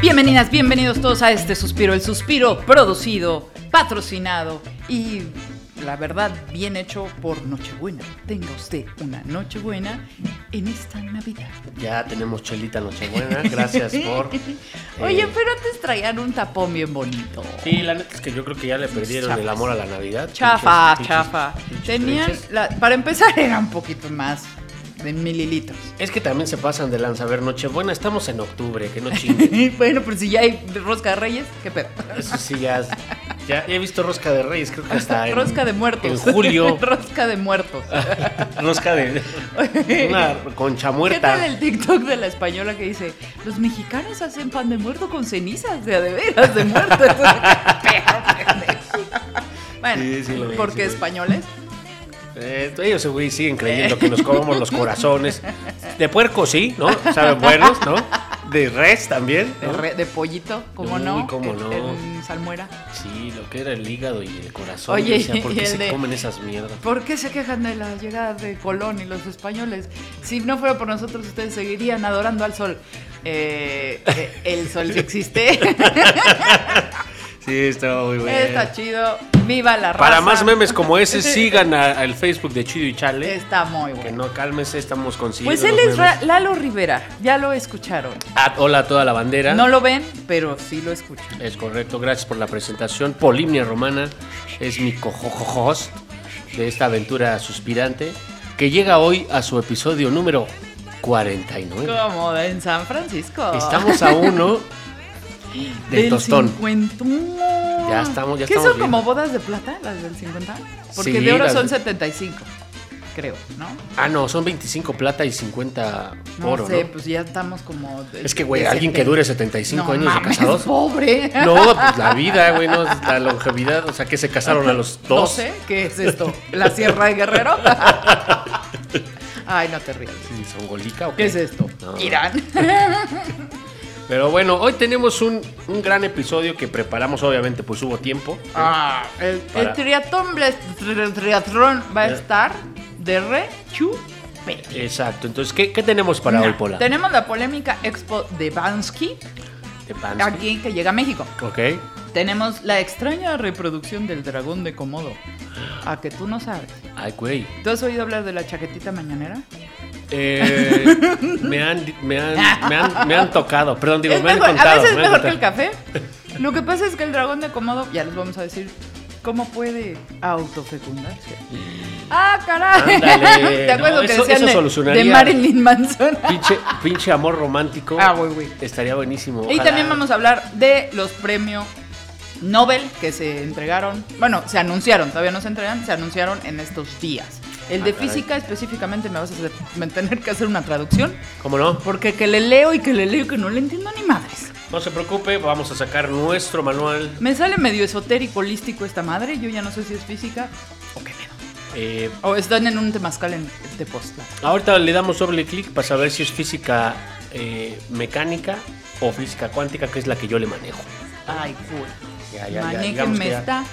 Bienvenidas, bienvenidos todos a este suspiro, el suspiro producido, patrocinado y la verdad bien hecho por Nochebuena. Tenga usted una Nochebuena en esta Navidad. Ya tenemos chelita Nochebuena, gracias por... Oye, eh, pero antes traían un tapón bien bonito. Sí, la neta es que yo creo que ya le perdieron el amor a la Navidad. Chafa, Pinches- chafa. pinches Tenían, la- para empezar, era un poquito más de mililitros. Es que también se pasan de lanza. A ver, Nochebuena, estamos en octubre, que no chinguen. bueno, pero si ya hay rosca de reyes, ¿qué pedo? Eso sí, ya, ya he visto Rosca de Reyes, creo que hasta en, rosca de muertos. en julio. rosca de muertos. Rosca de... Una concha ¿Qué muerta. tal el TikTok de la española que dice, los mexicanos hacen pan de muerto con cenizas de a de veras de muerto? bueno, Sí, sí porque sí españoles. Eh, ellos güey, siguen creyendo que nos comemos los corazones. De puerco sí, ¿no? Saben buenos, ¿no? De res también. De, ¿no? re- de pollito, ¿cómo Uy, no? cómo En- no. Salmuera. Sí, lo que era el hígado y el corazón. Oye, ¿por qué el se de- comen esas mierdas? ¿Por qué se quejan de la llegada de Colón y los españoles? Si no fuera por nosotros, ustedes seguirían adorando al sol. Eh, eh, el sol sí existe. Sí, está muy bueno. Está chido. Viva la raza. Para más memes como ese, sigan al Facebook de Chido y Chale. Está muy Que bueno. no cálmese, estamos consiguiendo. Pues él los es memes. Lalo Rivera. Ya lo escucharon. Ah, hola a toda la bandera. No lo ven, pero sí lo escuchan. Es correcto, gracias por la presentación. Polimnia Romana es mi cojojojost de esta aventura suspirante que llega hoy a su episodio número 49. Como en San Francisco. Estamos a uno del tostón. 50. Ya estamos- ya ¿Qué estamos son bien. como bodas de plata, las del 50? Porque Sí, de oro las son de- 75, creo, ¿no? Ah, no, son 25 plata y 50 No oro, sé, ¿no? pues ya estamos como. de- Es que, güey, de alguien que 70. dure 75 No años mames, de casados. pobre. No, pues la vida, güey, no, la longevidad. O sea, que se casaron a los dos. 12, ¿qué es esto? ¿La Sierra de Guerrero? Ay, no te rías. Sí, ¿Son golica o ¿Qué es esto? No. Irán. Pero bueno, hoy tenemos un, un gran episodio que preparamos, obviamente, pues hubo tiempo. Ah, el, el Para- triatlón, tri- triatlón va a Eh. estar de re. Exacto. Entonces, ¿qué, qué tenemos para hoy, Pola? Tenemos la polémica Expo de Bansky, De Pansky. aquí que llega a México. Ok. Tenemos la extraña reproducción del dragón de Komodo. A que tú no sabes. Ay, güey. ¿Tú has oído hablar de la chaquetita mañanera? Eh, me, han, me, han, me, han, me han tocado. Perdón, digo, Es me han contado. a veces es mejor que el café. Lo que pasa es que el dragón de Komodo, ya les vamos a decir, ¿cómo puede autofecundarse? ¡Ah, caray! Ándale, ¿Te acuerdas no, que eso- decían eso de- Marilyn Manson? Pinche, pinche amor romántico. Ah, güey, güey. Estaría buenísimo. Y ojalá. también vamos a hablar de los premios Nobel que se entregaron. Bueno, se anunciaron, todavía no se entregan, se anunciaron en estos días. El Ah, de caray. física específicamente me vas a hacer- me tener que hacer una traducción. ¿Cómo no? Porque que le leo y que le leo y que no le entiendo ni madres. No se preocupe, vamos a sacar nuestro manual. Me sale medio esotérico, holístico esta madre. Yo ya no sé si es física o qué pedo. Eh, O están en un temazcal en Tepoztlán. ahorita le damos doble clic para saber si es física eh, mecánica o física cuántica, que es la que yo le manejo. Ay, cool. Ya, ya, ya, Manéjenme esta.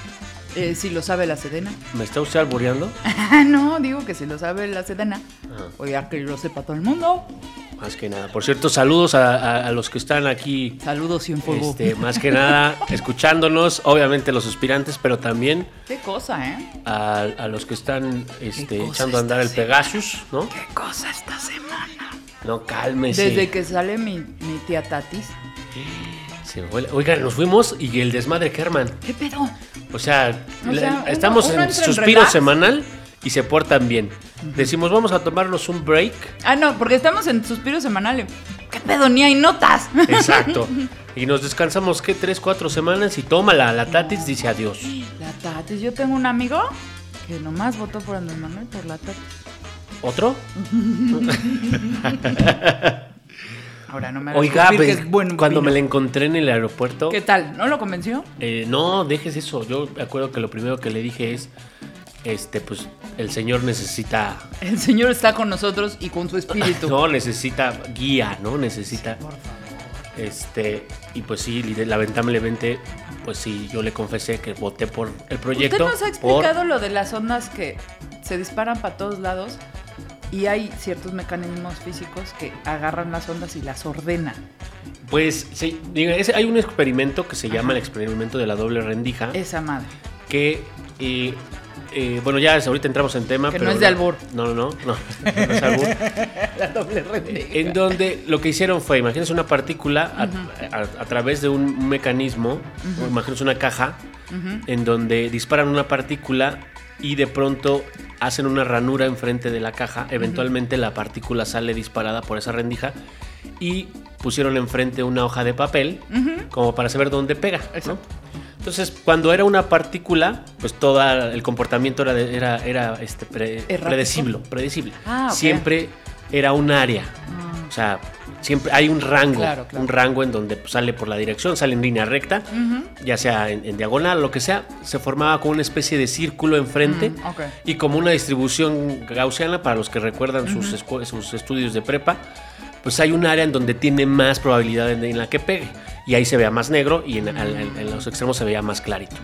Eh, si lo sabe la Sedena. ¿Me está usted albureando? Ah, no, digo que si lo sabe la Sedena. Ajá. O ya que lo sepa todo el mundo. Más que nada. Por cierto, saludos a, a- a los que están aquí. Saludos y un fuego. Este, más que nada, escuchándonos, obviamente los aspirantes, pero también Qué cosa, ¿eh? a, a los que están este, echando a andar el Pegasus, ¿no? Qué cosa esta semana. No, cálmese. Desde que sale mi, mi tía Tatis. Se la- Oigan, nos fuimos y el desmadre Kerman. ¿Qué pedo? O sea, O estamos uno en suspiro semanal y se portan bien. Decimos, vamos a tomarnos un break. Ah, no, porque estamos en suspiro semanal. ¿Qué pedo? Ni hay notas. Exacto. y nos descansamos, ¿qué? Tres, cuatro semanas y tómala. La Tatis dice adiós. La Tatis. Yo tengo un amigo que nomás votó por Andrés Manuel por la Tatis. ¿Otro? Ahora no me Oiga, pues, que es buen cuando vino. me la encontré en el aeropuerto. ¿Qué tal? ¿No lo convenció? eh, no, dejes eso. Yo me acuerdo que lo primero que le dije es. Este, pues, el señor necesita. El señor está con nosotros y con su espíritu. No, necesita guía, ¿no? Necesita. Por favor. Este, y pues sí, lamentablemente, pues sí, yo le confesé que voté por el proyecto. Usted nos ha por- explicado lo de las ondas que se disparan para todos lados y hay ciertos mecanismos físicos que agarran las ondas y las ordenan. Pues sí, hay un experimento que se llama el experimento de la doble rendija, Esa madre. que, eh, eh, bueno, ya ahorita entramos en tema. Que pero no es de albur. No, no, no, no, no es albur. La doble rendija. En donde lo que hicieron fue, imagínense una partícula a, a- a través de un mecanismo, o imagínense una caja, en donde disparan una partícula y de pronto hacen una ranura enfrente de la caja. Eventualmente la partícula sale disparada por esa rendija y pusieron enfrente una hoja de papel como para saber dónde pega. Entonces, cuando era una partícula, pues todo el comportamiento era, de- era, era este, predecible. predecible. Ah. Siempre era un área. O sea, siempre hay un rango. Claro, claro. Un rango en donde sale por la dirección, sale en línea recta, ya sea en, en diagonal, lo que sea. Se formaba como una especie de círculo enfrente Mm, y como una distribución gaussiana para los que recuerdan sus, estudios de prepa. Pues hay un área en donde tiene más probabilidad en, en la que pegue. Y ahí se vea más negro y en, al- al- en los extremos se veía más clarito.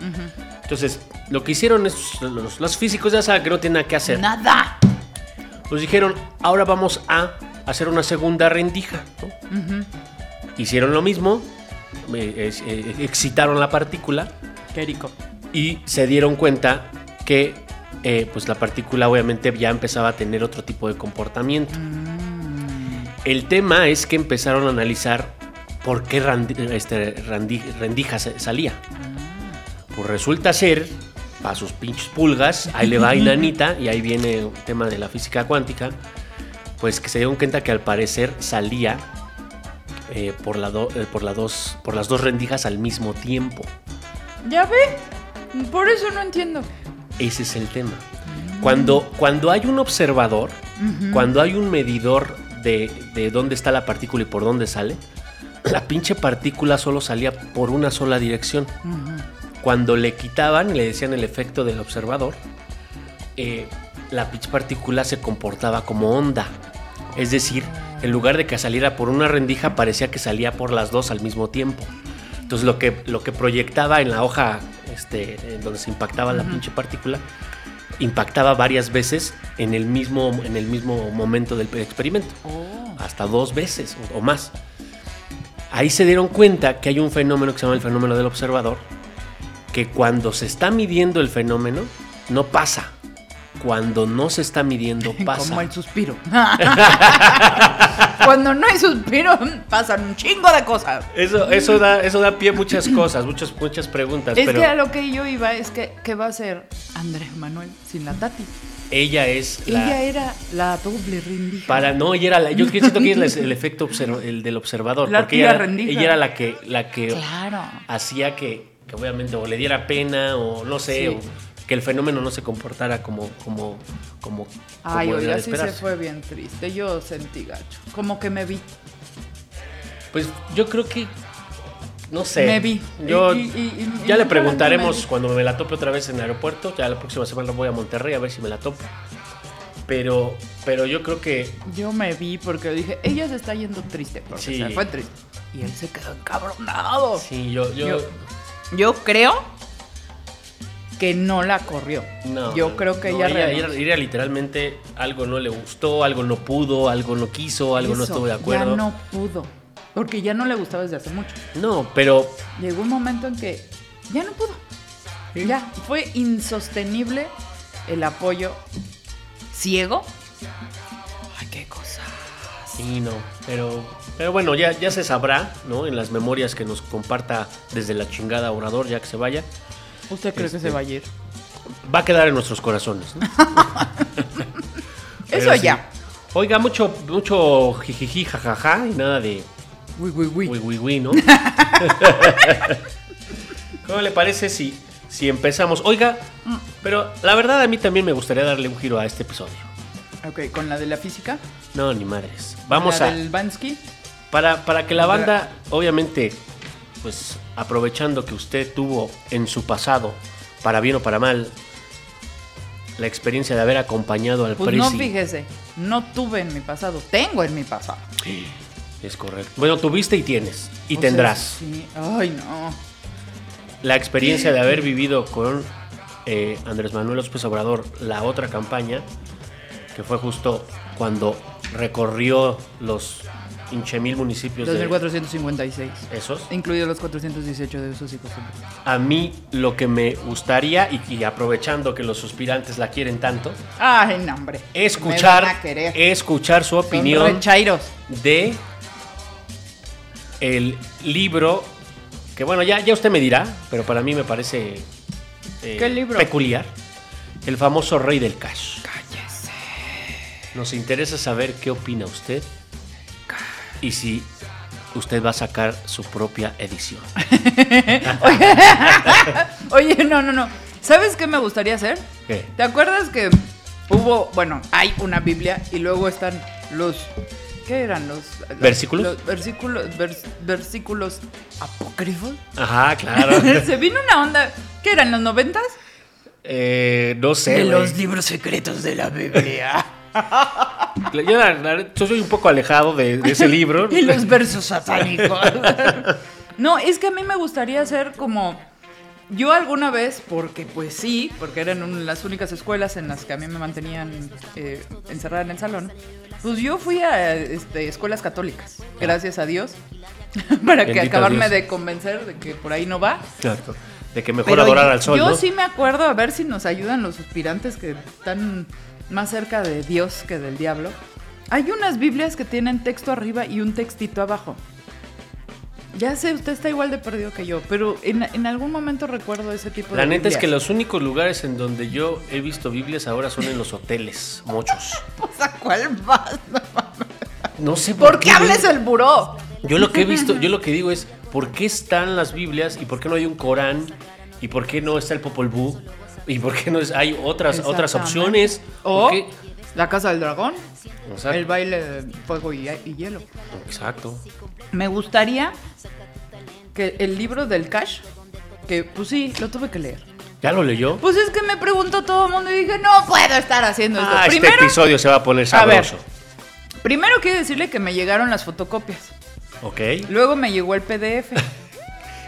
Entonces, lo que hicieron los, los físicos ya saben que no tienen nada que hacer. Nada. Pues dijeron, ahora vamos a hacer una segunda rendija. ¿no? Hicieron lo mismo, eh, eh, excitaron la partícula Qué rico. y se dieron cuenta que eh, pues la partícula obviamente ya empezaba a tener otro tipo de comportamiento. El tema es que empezaron a analizar por qué randi- este, randi- rendija salía. Pues resulta ser, para sus pinches pulgas, ahí le va Inanita y ahí viene el tema de la física cuántica, pues que se dieron cuenta que al parecer salía eh, por, la do- eh, por, la dos, por las dos rendijas al mismo tiempo. ¿Ya ve? Por eso no entiendo. Ese es el tema. Cuando, cuando hay un observador, cuando hay un medidor de, de dónde está la partícula y por dónde sale, la pinche partícula solo salía por una sola dirección. Cuando le quitaban, le decían el efecto del observador, eh, la pinche partícula se comportaba como onda. Es decir, en lugar de que saliera por una rendija, parecía que salía por las dos al mismo tiempo. Entonces lo que, lo que proyectaba en la hoja este, en donde se impactaba la pinche partícula, impactaba varias veces en el mismo, en el mismo momento del experimento. Oh. Hasta dos veces o, o más. Ahí se dieron cuenta que hay un fenómeno que se llama el fenómeno del observador, que cuando se está midiendo el fenómeno, no pasa. Cuando no se está midiendo, pasa. Como el suspiro. Cuando no hay suspiro, pasan un chingo de cosas. Eso, eso, da, eso da pie a muchas cosas, muchas, muchas preguntas. Es pero que a lo que yo iba es que, ¿qué va a hacer Andrés Manuel sin la Tati? ella es la. Ella era la doble rendija. Para, no, ella era la, yo siento que ella es el efecto observ- el del observador. La porque ella, era- rendija. ella era la que, la que Claro. hacía que, que obviamente o le diera pena o no sé, Sí. o que el fenómeno no se comportara como, como, como, Ay, como oiga, sí se fue bien triste. Yo sentí gacho. Como que me vi. Pues yo creo que, no sé. Me vi. Yo Y- y- y- y ya le preguntaremos me cuando me la tope otra vez en el aeropuerto. Ya la próxima semana voy a Monterrey a ver si me la topo. Pero, pero yo creo que Yo me vi porque dije, ella se está yendo triste. Porque Sí. se fue triste. Y él se quedó encabronado. sí, yo, yo, Yo- Yo creo que no la corrió. no, Yo creo que no, ella, ella, ella- ella literalmente algo no le gustó, algo no pudo, algo no quiso, algo no estuvo de acuerdo. Ya no pudo. Porque ya no le gustaba desde hace mucho. No, pero Llegó un momento en que ya no pudo. Ya, fue insostenible el apoyo ciego. Ay, qué cosa. Sí, no, pero, pero bueno, ya, ya se sabrá, ¿no? En las memorias que nos comparta desde la chingada orador, ya que se vaya, ¿Usted cree que Este, se va a ir? va a quedar en nuestros corazones. ¿no? Eso sí. ya. Oiga, mucho, mucho jijiji, jajaja y nada de Uy, uy, uy. uy, uy, uy, ¿no? ¿Cómo le parece si, si empezamos? Oiga, pero la verdad a mí también me gustaría darle un giro a este episodio. Ok, con la de la física. No, ni madres. Vamos la a... del Bansky. Para, para que la banda, obviamente, pues aprovechando que usted tuvo en su pasado, para bien o para mal, la experiencia de haber acompañado al Pues no, fíjese. No tuve en mi pasado. Tengo en mi pasado. Es correcto. Bueno, tuviste y tienes. Y O sea, tendrás. sí. Ay, no. La experiencia de haber vivido con eh, Andrés Manuel López Obrador la otra campaña, que fue justo cuando recorrió los hinche mil municipios de 2456. esos. Incluidos los 418 de esos hijos. A mí lo que me gustaría, y, y aprovechando que los suspirantes la quieren tanto, Ay, no, hombre. escuchar, escuchar su opinión de el libro que bueno ya ya usted me dirá pero para mí me parece eh, ¿Qué libro? peculiar el famoso rey del cash Cállese. nos interesa saber qué opina usted y si usted va a sacar su propia edición Oye, no, no, no. ¿Sabes qué me gustaría hacer? ¿Qué? ¿Te acuerdas que hubo, bueno, hay una Biblia y luego están los ¿qué eran los ¿Versículos? Los versículos vers- versículos apócrifos. ajá claro Se vino una onda, ¿qué eran los noventas? Eh, no sé De los libros secretos de la Biblia. Yo, la- la- yo soy un poco alejado de, de ese libro y los versos satánicos. no, es que a mí me gustaría hacer como yo alguna vez, porque pues sí, porque eran un- las únicas escuelas en las que a mí me mantenían eh, encerrada en el salón, pues yo fui a este, escuelas católicas, gracias a Dios, para que acabarme Dios. de convencer de que por ahí no va. Exacto. de que mejor Pero adorar yo- al sol Yo ¿no? sí me acuerdo, a ver si nos ayudan los aspirantes que están más cerca de Dios que del diablo. Hay unas Biblias que tienen texto arriba y un textito abajo. Ya sé, usted está igual de perdido que yo, pero en, en algún momento recuerdo ese tipo de La neta es que los únicos lugares en donde yo he visto Biblias ahora son en los hoteles, muchos. O sea, ¿cuál más? No sé por, ¿Por qué hables el buró? Yo lo que he visto, yo lo que digo es, ¿por qué están las Biblias y por qué no hay un Corán y por qué no está el Popol Vuh y por qué no es- hay otras otras opciones? O. La Casa del Dragón, O sea, el baile de fuego y, y hielo. Exacto. Me gustaría que el libro del Cash, que pues sí, lo tuve que leer. ¿Ya lo leyó? Pues es que me preguntó todo el mundo y dije, no puedo estar haciendo esto. Ah, este episodio se va a poner A ver. sabroso. primero quiero decirle que me llegaron las fotocopias. Ok. Luego me llegó el PDF.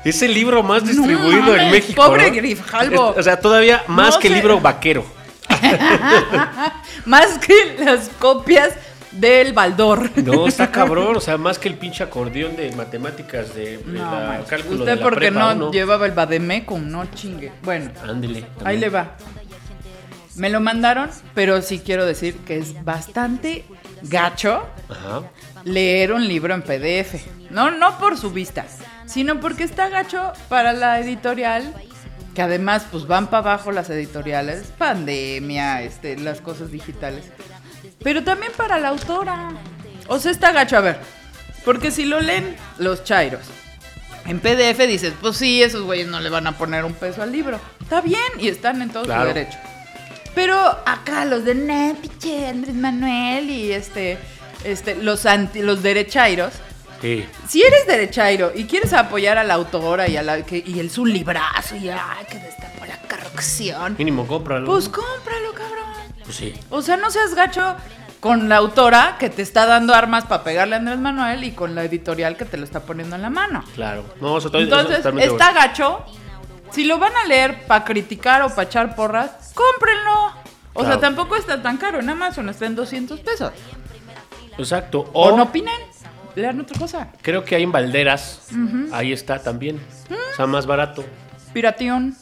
Es el libro más distribuido en México. pobre ¿no? Grijalvo. Es- O sea, todavía más No que el libro vaquero. Más que las copias del Baldor. No, está cabrón. O sea, más que el pinche acordeón de matemáticas de, de No, la cálculo Usted de la porque prepa no llevaba el Bademecum, no chingue. Bueno, Ándele. ahí le va. Me lo mandaron, pero sí quiero decir que es bastante gacho Ajá. leer un libro en PDF. No, no por su vista, sino porque está gacho para la editorial, que además pues van para abajo las editoriales, pandemia, este, las cosas digitales. Pero también para la autora. O sea, está gacho, a ver, porque si lo leen los chairos. En PDF dices, pues sí, esos güeyes no le van a poner un peso al libro. Está bien y están en todo Claro. su derecho. Pero acá los de "Nah, pinche Andrés Manuel y este, este, los anti, los derechairos. Sí. Si eres derechairo y quieres apoyar a la autora y a la que y el su librazo y ay, que destapó la corrupción, Mínimo cómpralo. pues cómpralo, cabrón. Pues sí. O sea, no seas gacho con la autora que te está dando armas para pegarle a Andrés Manuel y con la editorial que te lo está poniendo en la mano. Claro. No, estoy- eso Entonces, totalmente está bueno. gacho. Si lo van a leer para criticar o para echar porras, cómprenlo. O Claro. sea, tampoco está tan caro. En Amazon está en 200 pesos. Exacto. O, O, no opinen. Lean otra cosa. creo que hay en Valderas. Ahí está también. O sea, más barato. Piración.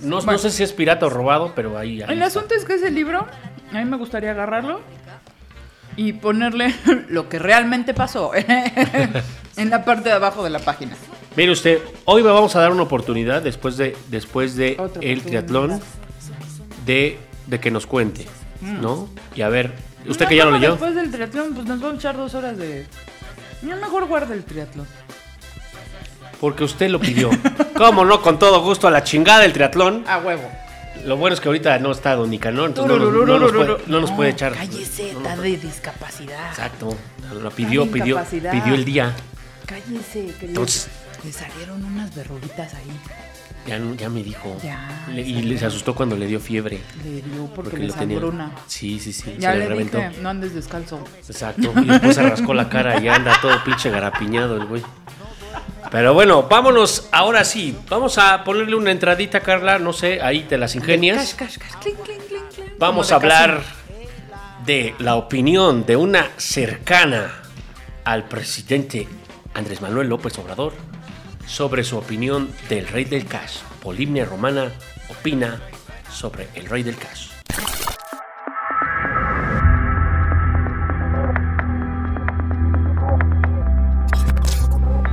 No, sé si es pirata o robado, pero ahí. ahí El está. asunto es que ese libro, a mí me gustaría agarrarlo y ponerle lo que realmente pasó en la parte de abajo de la página. Mire usted, hoy le vamos a dar una oportunidad después de después de Otra el triatlón de, de que nos cuente, ¿no? Y a ver, usted No, que ya lo ¿cómo leyó. Después del triatlón, pues nos vamos a echar dos horas de. Yo mejor guarda el triatlón. Porque usted lo pidió. ¿Cómo no? Con todo gusto a la chingada el triatlón. A huevo. Lo bueno es que ahorita no está Don Nicanor, entonces no, nos- no nos puede, no nos puede echar. Cállese, no está de discapacidad. Exacto. Lo pidió, pidió, pidió el día. Cállese, que le- Entonces- le salieron unas verruguitas ahí. Ya, ya me dijo. Ya, Le- y le- se asustó cuando le dio fiebre. Le dio porque, Porque le lo tenía. sangrona. Sí, sí, sí. Ya se le le reventó. no andes descalzo. Exacto. Y después se rascó la cara y anda todo pinche garapiñado el güey. Pero bueno, vámonos. Ahora sí, vamos a ponerle una entradita, Carla. No sé, ahí te las ingenias. Cash, cash, cash. Vamos a hablar de la opinión de una cercana al presidente Andrés Manuel López Obrador sobre su opinión del rey del cash. Polimnia Romana opina sobre el rey del cash.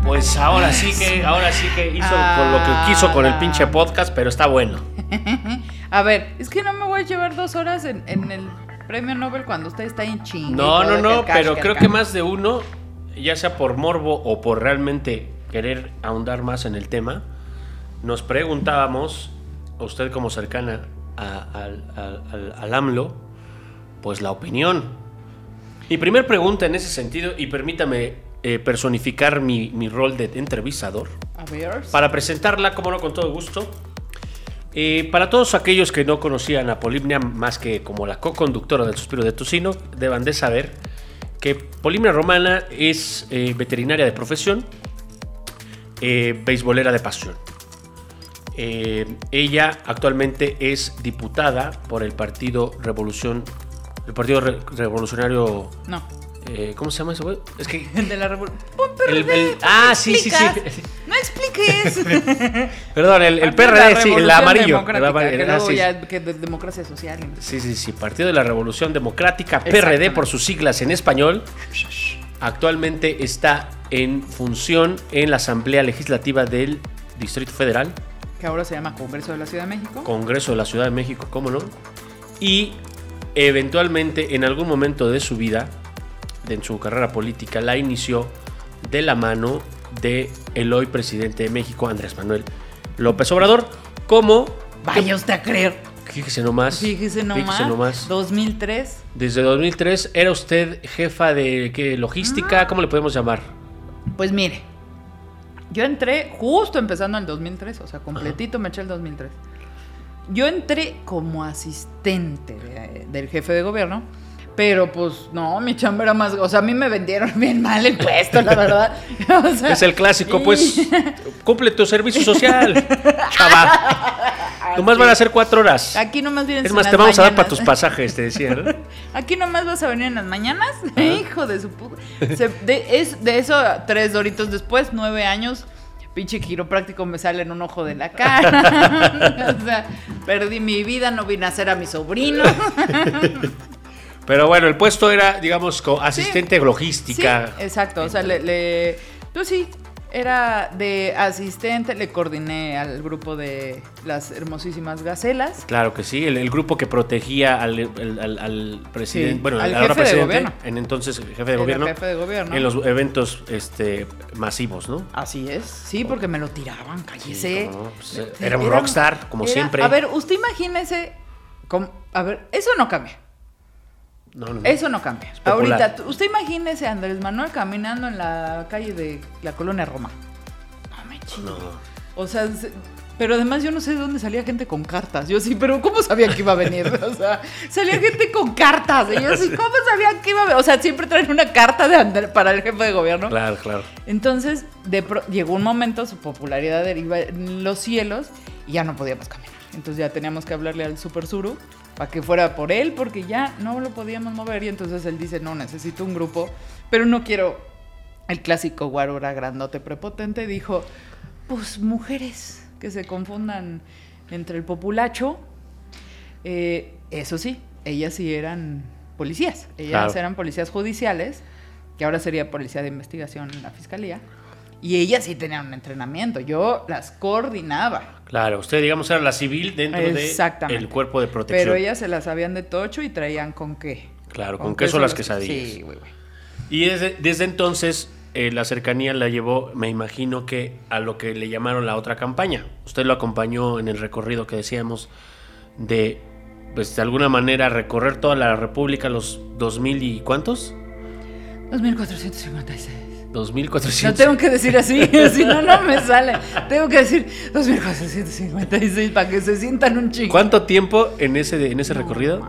Pues ahora sí que, ahora sí que hizo con lo que quiso con el pinche podcast, pero está bueno. A ver, es que no me voy a llevar dos horas en, en el premio Nobel cuando usted está en chingue. No, no, no, cash, pero creo que más de uno, ya sea por morbo o por realmente querer ahondar más en el tema, nos preguntábamos, a usted como cercana a- al, al- al- al AMLO, pues la opinión. Mi primer pregunta en ese sentido, y permítame eh, personificar mi, mi rol de entrevistador, A ver. para presentarla, como no, con todo gusto. Eh, para todos aquellos que no conocían a Polimnia más que como la co-conductora del Suspiro de Tocino, deban de saber que Polimnia Romana es eh, veterinaria de profesión, eh, beisbolera de pasión. Eh, ella actualmente es diputada por el Partido Revolución, el Partido Re- Revolucionario, No. eh, ¿cómo se llama eso? güey? Es que De la revolución. el- el- ah, sí, sí, sí. No expliques. Perdón, el, PRD, sí, el amarillo. que ah, luego sí. ya que de democracia social. Sí, sí, sí, Partido de la Revolución Democrática, PRD por sus siglas en español, actualmente está en función en la Asamblea Legislativa del Distrito Federal, Que ahora se llama Congreso de la Ciudad de México. Congreso de la Ciudad de México, cómo no, y eventualmente en algún momento de su vida, de en su carrera política, la inició de la mano de el hoy presidente de México, Andrés Manuel López Obrador, como... Vaya usted a creer. Fíjese nomás. Fíjese nomás. Fíjese nomás. 2003. Desde 2003 era usted jefa de ¿qué, Ah. logística, ¿cómo le podemos llamar? Pues mire, yo entré justo empezando el 2003, o sea, completito me eché el 2003. Yo entré como asistente de- del jefe de gobierno, pero pues no, mi chamba era más, o sea, a mí me vendieron bien mal el puesto, la verdad. O sea, Es el clásico, y- pues. Cumple tu servicio social, chaval. Nomás van a ser cuatro horas. Aquí nomás vienes Es en más, las te vamos a dar para tus pasajes, te decía, ¿no? Aquí nomás vas a venir en las mañanas. Hijo de su puta. Se- de, es, de eso, tres doritos después, nueve años, pinche quiropráctico me sale en un ojo de la cara. o sea, perdí mi vida, no vine a hacer a mi sobrino. Pero bueno, el puesto era, digamos, asistente Sí, logística. exacto. O sea, le, le- Pues sí, era de asistente, le coordiné al grupo de las hermosísimas gacelas. Claro que sí, el, el grupo que protegía al, al- al- al presidente, Sí, bueno, al jefe de presidente, gobierno. en entonces jefe de gobierno, jefe de gobierno. en los eventos este, masivos, ¿no? Así es, sí, porque me lo tiraban, cállese. no, pues, era un era- rockstar, como era- siempre. A ver, usted imagínese. cómo- a ver, eso no cambia. No, no, no. Eso no cambia. Ahorita, usted imagínese a Andrés Manuel caminando en la calle de la colonia Roma. No me chingue. No. O sea, se- pero además yo no sé de dónde salía gente con cartas. Yo sí, pero ¿cómo sabían que iba a venir? O sea, salía gente con cartas. Y yo sí, ¿cómo sabían que iba a venir? O sea, siempre traen una carta de Andrés para el jefe de gobierno. Claro, claro. Entonces, de pro- llegó un momento, su popularidad iba en los cielos y ya no podíamos caminar. Entonces ya teníamos que hablarle al Super Suru para que fuera por él, porque ya no lo podíamos mover. Y entonces él dice, no, necesito un grupo, pero no quiero el clásico guarura grandote prepotente. Dijo, pues mujeres que se confundan entre el populacho. Eh, eso sí, ellas sí eran policías. Ellas Claro. eran policías judiciales, que ahora sería policía de investigación en la fiscalía. Y ellas sí tenían un entrenamiento. Yo las coordinaba. Claro, usted, digamos, era la civil dentro Exactamente. del cuerpo de protección. Pero ellas se las sabían de tocho y traían con qué. Claro, con queso las quesadillas. Sí, güey, güey. Y desde, desde entonces, eh, la cercanía la llevó, me imagino que a lo que le llamaron la otra campaña. Usted lo acompañó en el recorrido que decíamos de, pues de alguna manera, recorrer toda la República, los 2000 y cuántos? 2456. 2400. No tengo que decir así, si no, no me sale. Tengo que decir 2456 para que se sientan un chico. ¿Cuánto tiempo en ese, en ese recorrido?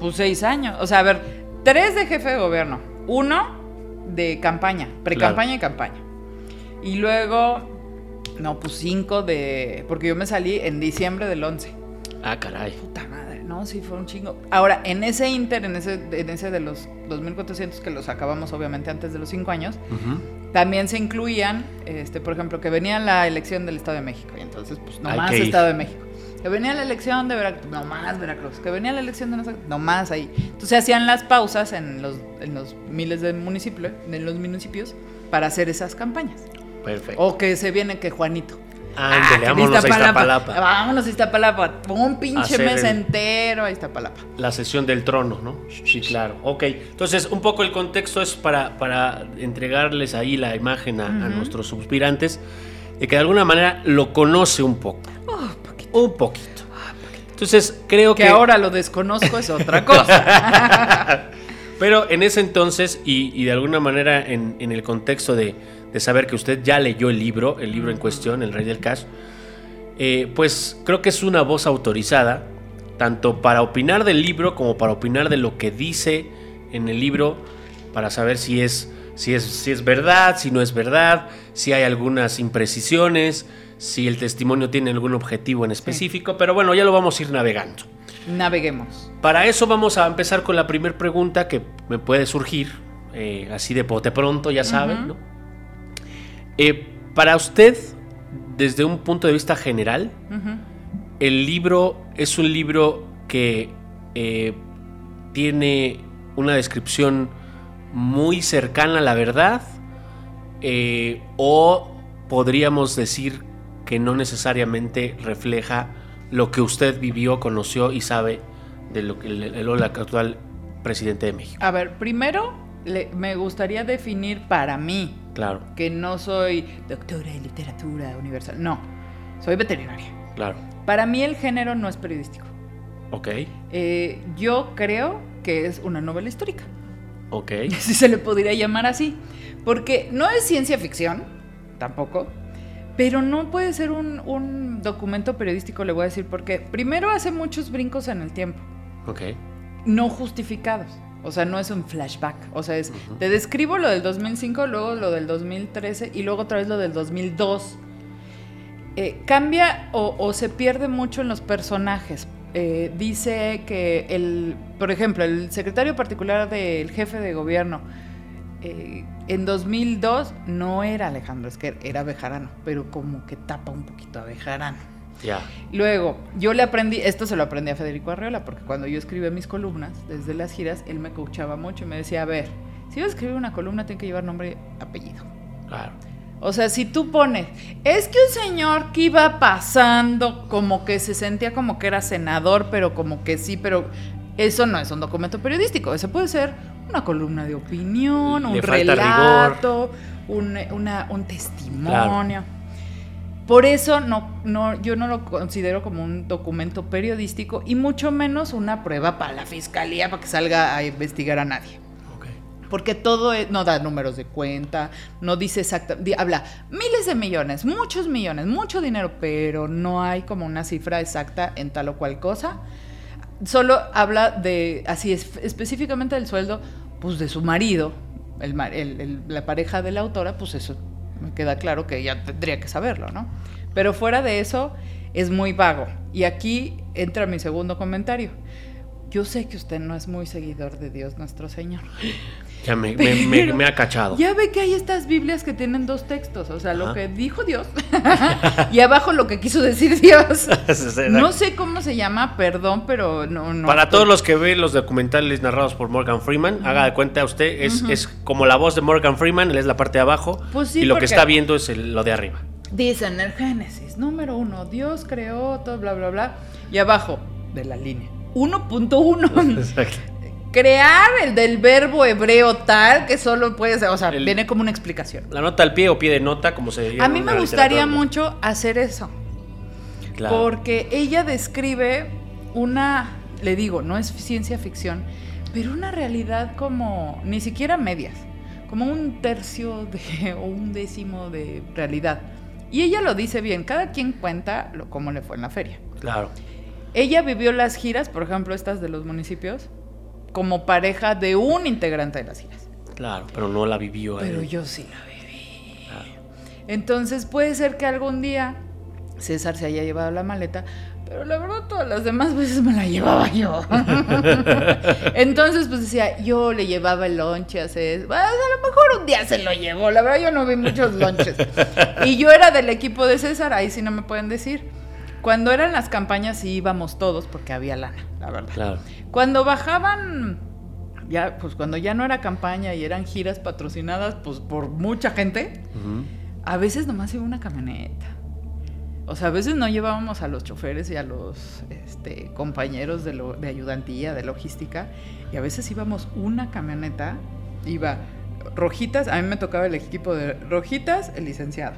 Pues seis años. O sea, a ver, tres de jefe de gobierno. Uno de campaña, pre-campaña y campaña. Y luego, no, pues cinco de. Porque yo me salí en diciembre del 11. Ah, caray. Puta madre. No, sí, fue un chingo. Ahora, en ese inter, en ese, en ese de los 2.400 que los acabamos obviamente antes de los 5 años, también se incluían, este, por ejemplo, que venía la elección del Estado de México. Y entonces, pues, nomás Estado de México. Que venía la elección de Veracruz, nomás Veracruz. Que venía la elección de no nomás ahí. Entonces hacían las pausas en los, en los miles de municipios, en los municipios, para hacer esas campañas. Perfecto. O que se viene que Juanito. Ándale, ah, vámonos a Iztapalapa. Vámonos a Iztapalapa. Un pinche mes entero a Iztapalapa. La sesión del trono, ¿no? Sí, claro. Ok. Entonces, un poco el contexto es para, para entregarles ahí la imagen a, nuestros suspirantes de que de alguna manera lo conoce un poco. Oh, un poquito. Entonces, creo que. Que ahora lo desconozco es otra cosa. Pero en ese entonces, y, de alguna manera en el contexto de de saber que usted ya leyó el libro, el libro en cuestión, El Rey del Cash, eh, pues creo que es una voz autorizada, tanto para opinar del libro como para opinar de lo que dice en el libro, para saber si es, si es, si es verdad, si no es verdad, si hay algunas imprecisiones, si el testimonio tiene algún objetivo en específico, pero bueno, ya lo vamos a ir navegando. Naveguemos. Para eso vamos a empezar con la primera pregunta que me puede surgir, eh, así de pote pronto, ya saben, ¿no? Eh, para usted, desde un punto de vista general, el libro es un libro que eh, tiene una descripción muy cercana a la verdad eh, o podríamos decir que no necesariamente refleja lo que usted vivió, conoció y sabe de lo que el, actual presidente de México. A ver, primero me gustaría definir para mí Claro. Que no soy doctora en literatura universal. No, soy veterinaria. Claro. Para mí el género no es periodístico. Ok. Eh, yo creo que es una novela histórica. Ok. Si se le podría llamar así. Porque no es ciencia ficción, tampoco. Pero no puede ser un, un documento periodístico, le voy a decir, porque primero hace muchos brincos en el tiempo. Ok. No justificados. O sea, no es un flashback. O sea, es, te describo lo del 2005, luego lo del 2013 y luego otra vez lo del 2002. Eh, cambia o, se pierde mucho en los personajes. Eh, dice que, el, por ejemplo, el secretario particular del jefe de gobierno eh, en 2002 no era Alejandro Esquer, era Bejarano, pero como que tapa un poquito a Bejarano. Luego, yo le aprendí, esto se lo aprendí a Federico Arreola, porque cuando yo escribía mis columnas desde las giras, él me coachaba mucho y me decía, a ver, si vas a escribir una columna, tiene que llevar nombre y apellido. Claro. O sea, si tú pones, es que un señor que iba pasando, como que se sentía como que era senador, pero como que sí, pero eso no es un documento periodístico, eso puede ser una columna de opinión, un relato, un, un, testimonio. Por eso no, no, yo no lo considero como un documento periodístico y mucho menos una prueba para la fiscalía para que salga a investigar a nadie. Porque todo no da números de cuenta, no dice exactamente, habla miles de millones, muchos millones, mucho dinero, pero no hay como una cifra exacta en tal o cual cosa. Solo habla de, así es, específicamente del sueldo, pues de su marido, la pareja de la autora, pues eso queda claro que ella tendría que saberlo, ¿no? Pero fuera de eso, es muy vago. Y aquí entra mi segundo comentario. Yo sé que usted no es muy seguidor de Dios nuestro Señor. Ya me, me, ha cachado. Ya ve que hay estas Biblias que tienen dos textos, o sea, lo que dijo Dios y abajo lo que quiso decir Dios. no sé cómo se llama, perdón, pero no, no. Para todos los que ven los documentales narrados por Morgan Freeman, haga de cuenta usted, es, es como la voz de Morgan Freeman, es la parte de abajo pues y lo que está viendo es lo de arriba. Dice en el Génesis, número uno, Dios creó todo, bla, bla, bla, y abajo de la línea. 1.1. Crear el del verbo hebreo tal que solo puede ser, o sea, viene como una explicación. La nota al pie o pie de nota, como se diría. A mí me gustaría mucho hacer eso. Claro. Porque ella describe una, le digo, no es ciencia ficción, pero una realidad como ni siquiera medias, como un tercio de, o un décimo de realidad. Y ella lo dice bien, cada quien cuenta lo, cómo le fue en la feria. Claro. Ella vivió las giras, por ejemplo, estas de los municipios, como pareja de un integrante de las giras. Claro, pero no la vivió. Pero yo sí la viví. Entonces puede ser que algún día César se haya llevado la maleta, Pero la verdad, todas las demás veces me la llevaba yo. Entonces, pues decía, yo le llevaba el lonche a César. Bueno, a lo mejor un día se lo llevó. La verdad, yo no vi muchos lonches. Y yo era del equipo de César, ahí sí no me pueden decir. Cuando eran las campañas sí íbamos todos porque había lana, la verdad. Claro. Cuando bajaban, ya, pues cuando ya no era campaña y eran giras patrocinadas, pues por mucha gente, a veces nomás iba una camioneta. O sea, a veces no llevábamos a los choferes y a los este, compañeros de, lo- de ayudantía, de logística, y a veces íbamos una camioneta, iba Rojitas, a mí me tocaba el equipo de Rojitas, el licenciado,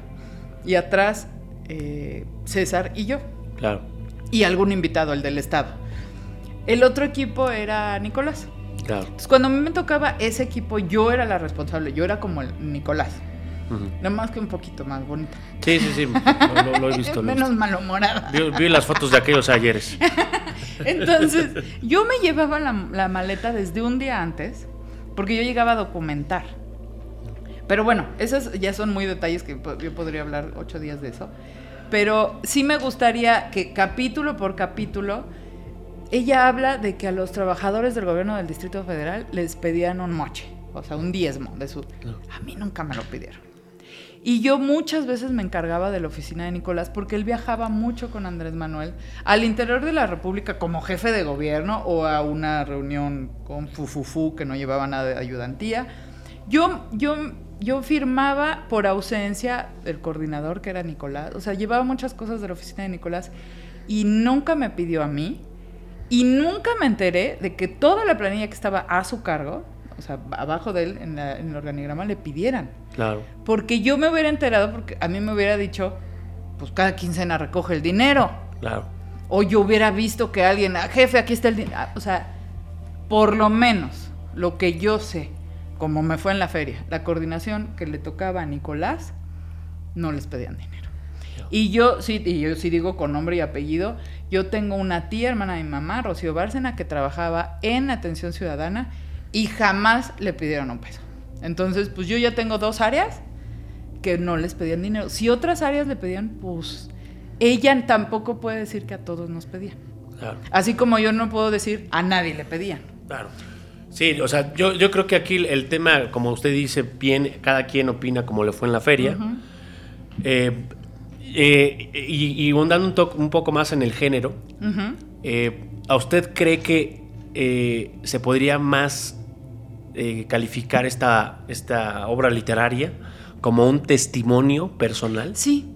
y atrás eh, César y yo, Claro. y algún invitado, el del Estado. El otro equipo era Nicolás. Claro. Entonces, cuando a mí me tocaba ese equipo, yo era la responsable, yo era como el Nicolás, Ujú. nada más que un poquito más bonita. Sí, sí, sí. Lo, lo- lo he visto. lo Menos visto. malhumorada. Vi, vi las fotos de aquellos ayeres. Entonces, yo me llevaba la, la maleta desde un día antes, porque yo llegaba a documentar. Pero bueno, esos ya son muy detalles que yo podría hablar ocho días de eso. Pero sí me gustaría que capítulo por capítulo, ella habla de que a los trabajadores del gobierno del Distrito Federal les pedían un moche, o sea, un diezmo de su... A mí nunca me lo pidieron. Y yo muchas veces me encargaba de la oficina de Nicolás porque él viajaba mucho con Andrés Manuel al interior de la República como jefe de gobierno o a una reunión con Fufufu que no llevaba nada de ayudantía. Yo, yo, yo firmaba por ausencia el coordinador que era Nicolás. O sea, llevaba muchas cosas de la oficina de Nicolás y nunca me pidió a mí. Y nunca me enteré de que toda la planilla que estaba a su cargo, o sea, abajo de él en, la- en el organigrama, le pidieran. Claro. Porque yo me hubiera enterado, porque a mí me hubiera dicho, pues cada quincena recoge el dinero. Claro. O yo hubiera visto que alguien, "Ah, jefe, aquí está el dinero. O sea, por lo menos lo que yo sé, como me fue en la feria, la coordinación que le tocaba a Nicolás, no les pedían dinero. Y yo sí, y yo sí digo con nombre y apellido, yo tengo una tía, hermana de mi mamá, Rocío Bárcena, que trabajaba en atención ciudadana y jamás le pidieron un peso. Entonces, pues yo ya tengo dos áreas que no les pedían dinero. Si otras áreas le pedían, pues ella tampoco puede decir que a todos nos pedían. Claro. Así como yo no puedo decir a nadie le pedían. Claro. Sí, o sea, yo, yo creo que aquí el- tema, como usted dice, bien, cada quien opina como le fue en la feria. Eh, eh, y, y ahondando un, un poco más en el género, eh, ¿a usted cree que se podría más calificar esta, esta obra literaria como un testimonio personal? Sí,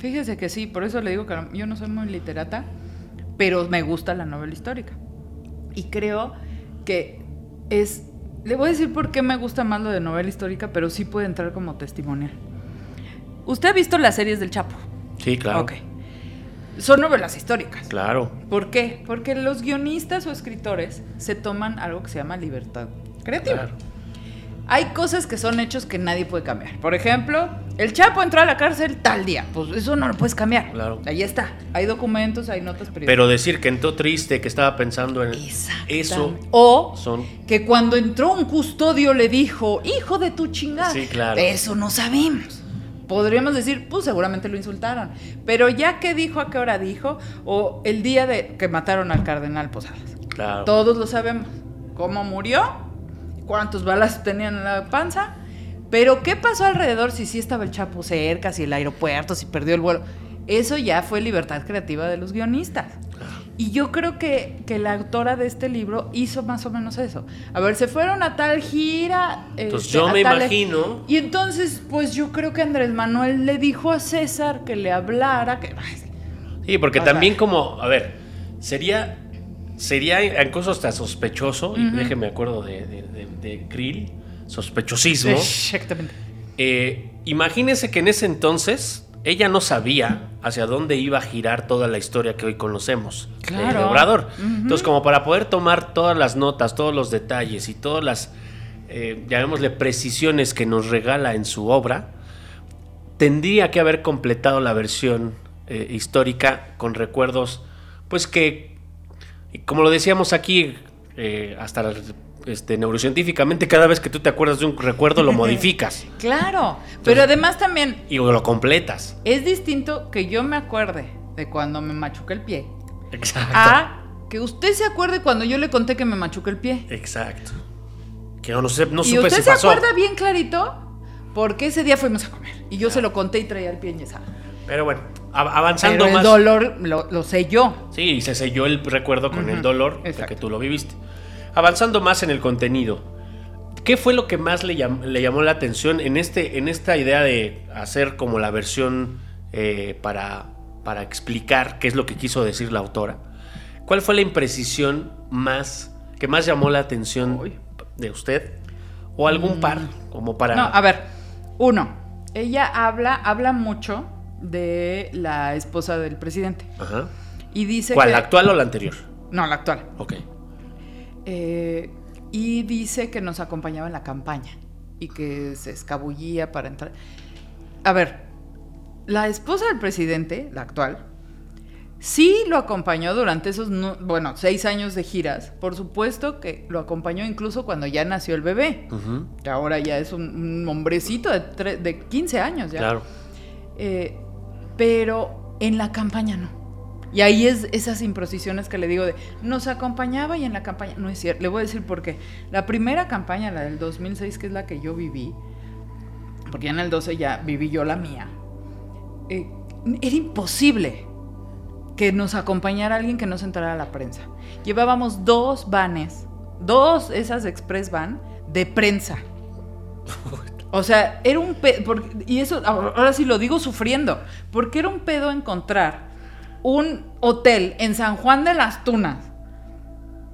fíjese que sí, por eso le digo que yo no soy muy literata, pero me gusta la novela histórica. Y creo que es... Le voy a decir por qué me gusta más lo de novela histórica, pero sí puede entrar como testimonial. Usted ha visto las series del Chapo. Sí, claro. Ok. Son novelas históricas. Claro. ¿Por qué? Porque los guionistas o escritores se toman algo que se llama libertad creativa. Claro. Hay cosas que son hechos que nadie puede cambiar. Por ejemplo, el Chapo entró a la cárcel tal día. Pues eso no lo puedes cambiar. Claro. Ahí está. Hay documentos, hay notas periodísticas. Pero decir que entró triste, que estaba pensando en eso, O son que cuando entró un custodio le dijo, hijo de tu chingada. Sí, claro. Eso no sabemos. Podríamos decir, pues seguramente lo insultaron. Pero ya que dijo, a qué hora dijo, o el día de que mataron al cardenal Posadas. Claro. Todos lo sabemos. ¿Cómo murió? ¿Cuántos balas tenían en la panza? Pero ¿qué pasó alrededor si sí estaba el Chapo cerca, si el aeropuerto, si perdió el vuelo? Eso ya fue libertad creativa de los guionistas. Y yo creo que, que la autora de este libro hizo más o menos eso. A ver, se fueron a tal gira. Entonces, este, yo me tal- imagino- Y entonces, pues yo creo que Andrés Manuel le dijo a César que le hablara, que... sí. Porque O sea- también como, a ver, sería, sería incluso hasta sospechoso, y Ujú. déjeme acuerdo de, de, de, de Krill, sospechosismo. Exactamente. Eh, imagínese que en ese entonces ella no sabía hacia dónde iba a girar toda la historia que hoy conocemos de- Claro. de Obrador. Entonces, como para poder tomar todas las notas, todos los detalles y todas las, eh, llamémosle, precisiones que nos regala en su obra, tendría que haber completado la versión eh, histórica con recuerdos, pues que, y como lo decíamos aquí, eh, hasta este, neurocientíficamente, cada vez que tú te acuerdas de un recuerdo lo modificas Claro, pero además también y lo completas. es distinto que yo me acuerde de cuando me machuqué el pie. Exacto. A que usted se acuerde cuando yo le conté que me machuqué el pie. Exacto. Que no, no, sé, no y supe usted si se pasó. acuerda bien clarito porque ese día fuimos a comer. Y yo se lo conté y traía el pie enyesado. Pero bueno, avanzando Pero el más. dolor lo, lo yo. Sí, y se selló el recuerdo con el dolor de que tú lo viviste. Avanzando más en el contenido, ¿qué fue lo que más le, llam- le llamó la atención en, este, en esta idea de hacer como la versión eh, para, para explicar qué es lo que quiso decir la autora? ¿Cuál fue la imprecisión más que más llamó la atención Uy. de usted? ¿O algún par? Como para... Mm. No, a ver, uno, ella habla, habla mucho de la esposa del presidente. Ajá. Y dice ¿Cuál, que... la actual o la anterior? No, la actual. Ok. Eh, y dice que nos acompañaba en la campaña y que se escabullía para entrar. A ver, la esposa del presidente, la actual, sí lo acompañó durante esos, bueno, seis años de giras. Por supuesto que lo acompañó incluso cuando ya nació el bebé. Que ahora ya es un, un hombrecito de, de 15 años ya. Claro. Eh, pero en la campaña no. Y ahí es esas imprecisiones que le digo de, nos acompañaba y en la campaña, no es cierto, le voy a decir por qué. La primera campaña, la del 2006, que es la que yo viví, porque ya en el 12 ya viví yo la mía, eh, era imposible que nos acompañara alguien que no se entrara a la prensa. Llevábamos dos vanes, dos esas express van de prensa. O sea, era un pedo, y eso ahora sí lo digo sufriendo, porque era un pedo encontrar un hotel en San Juan de las Tunas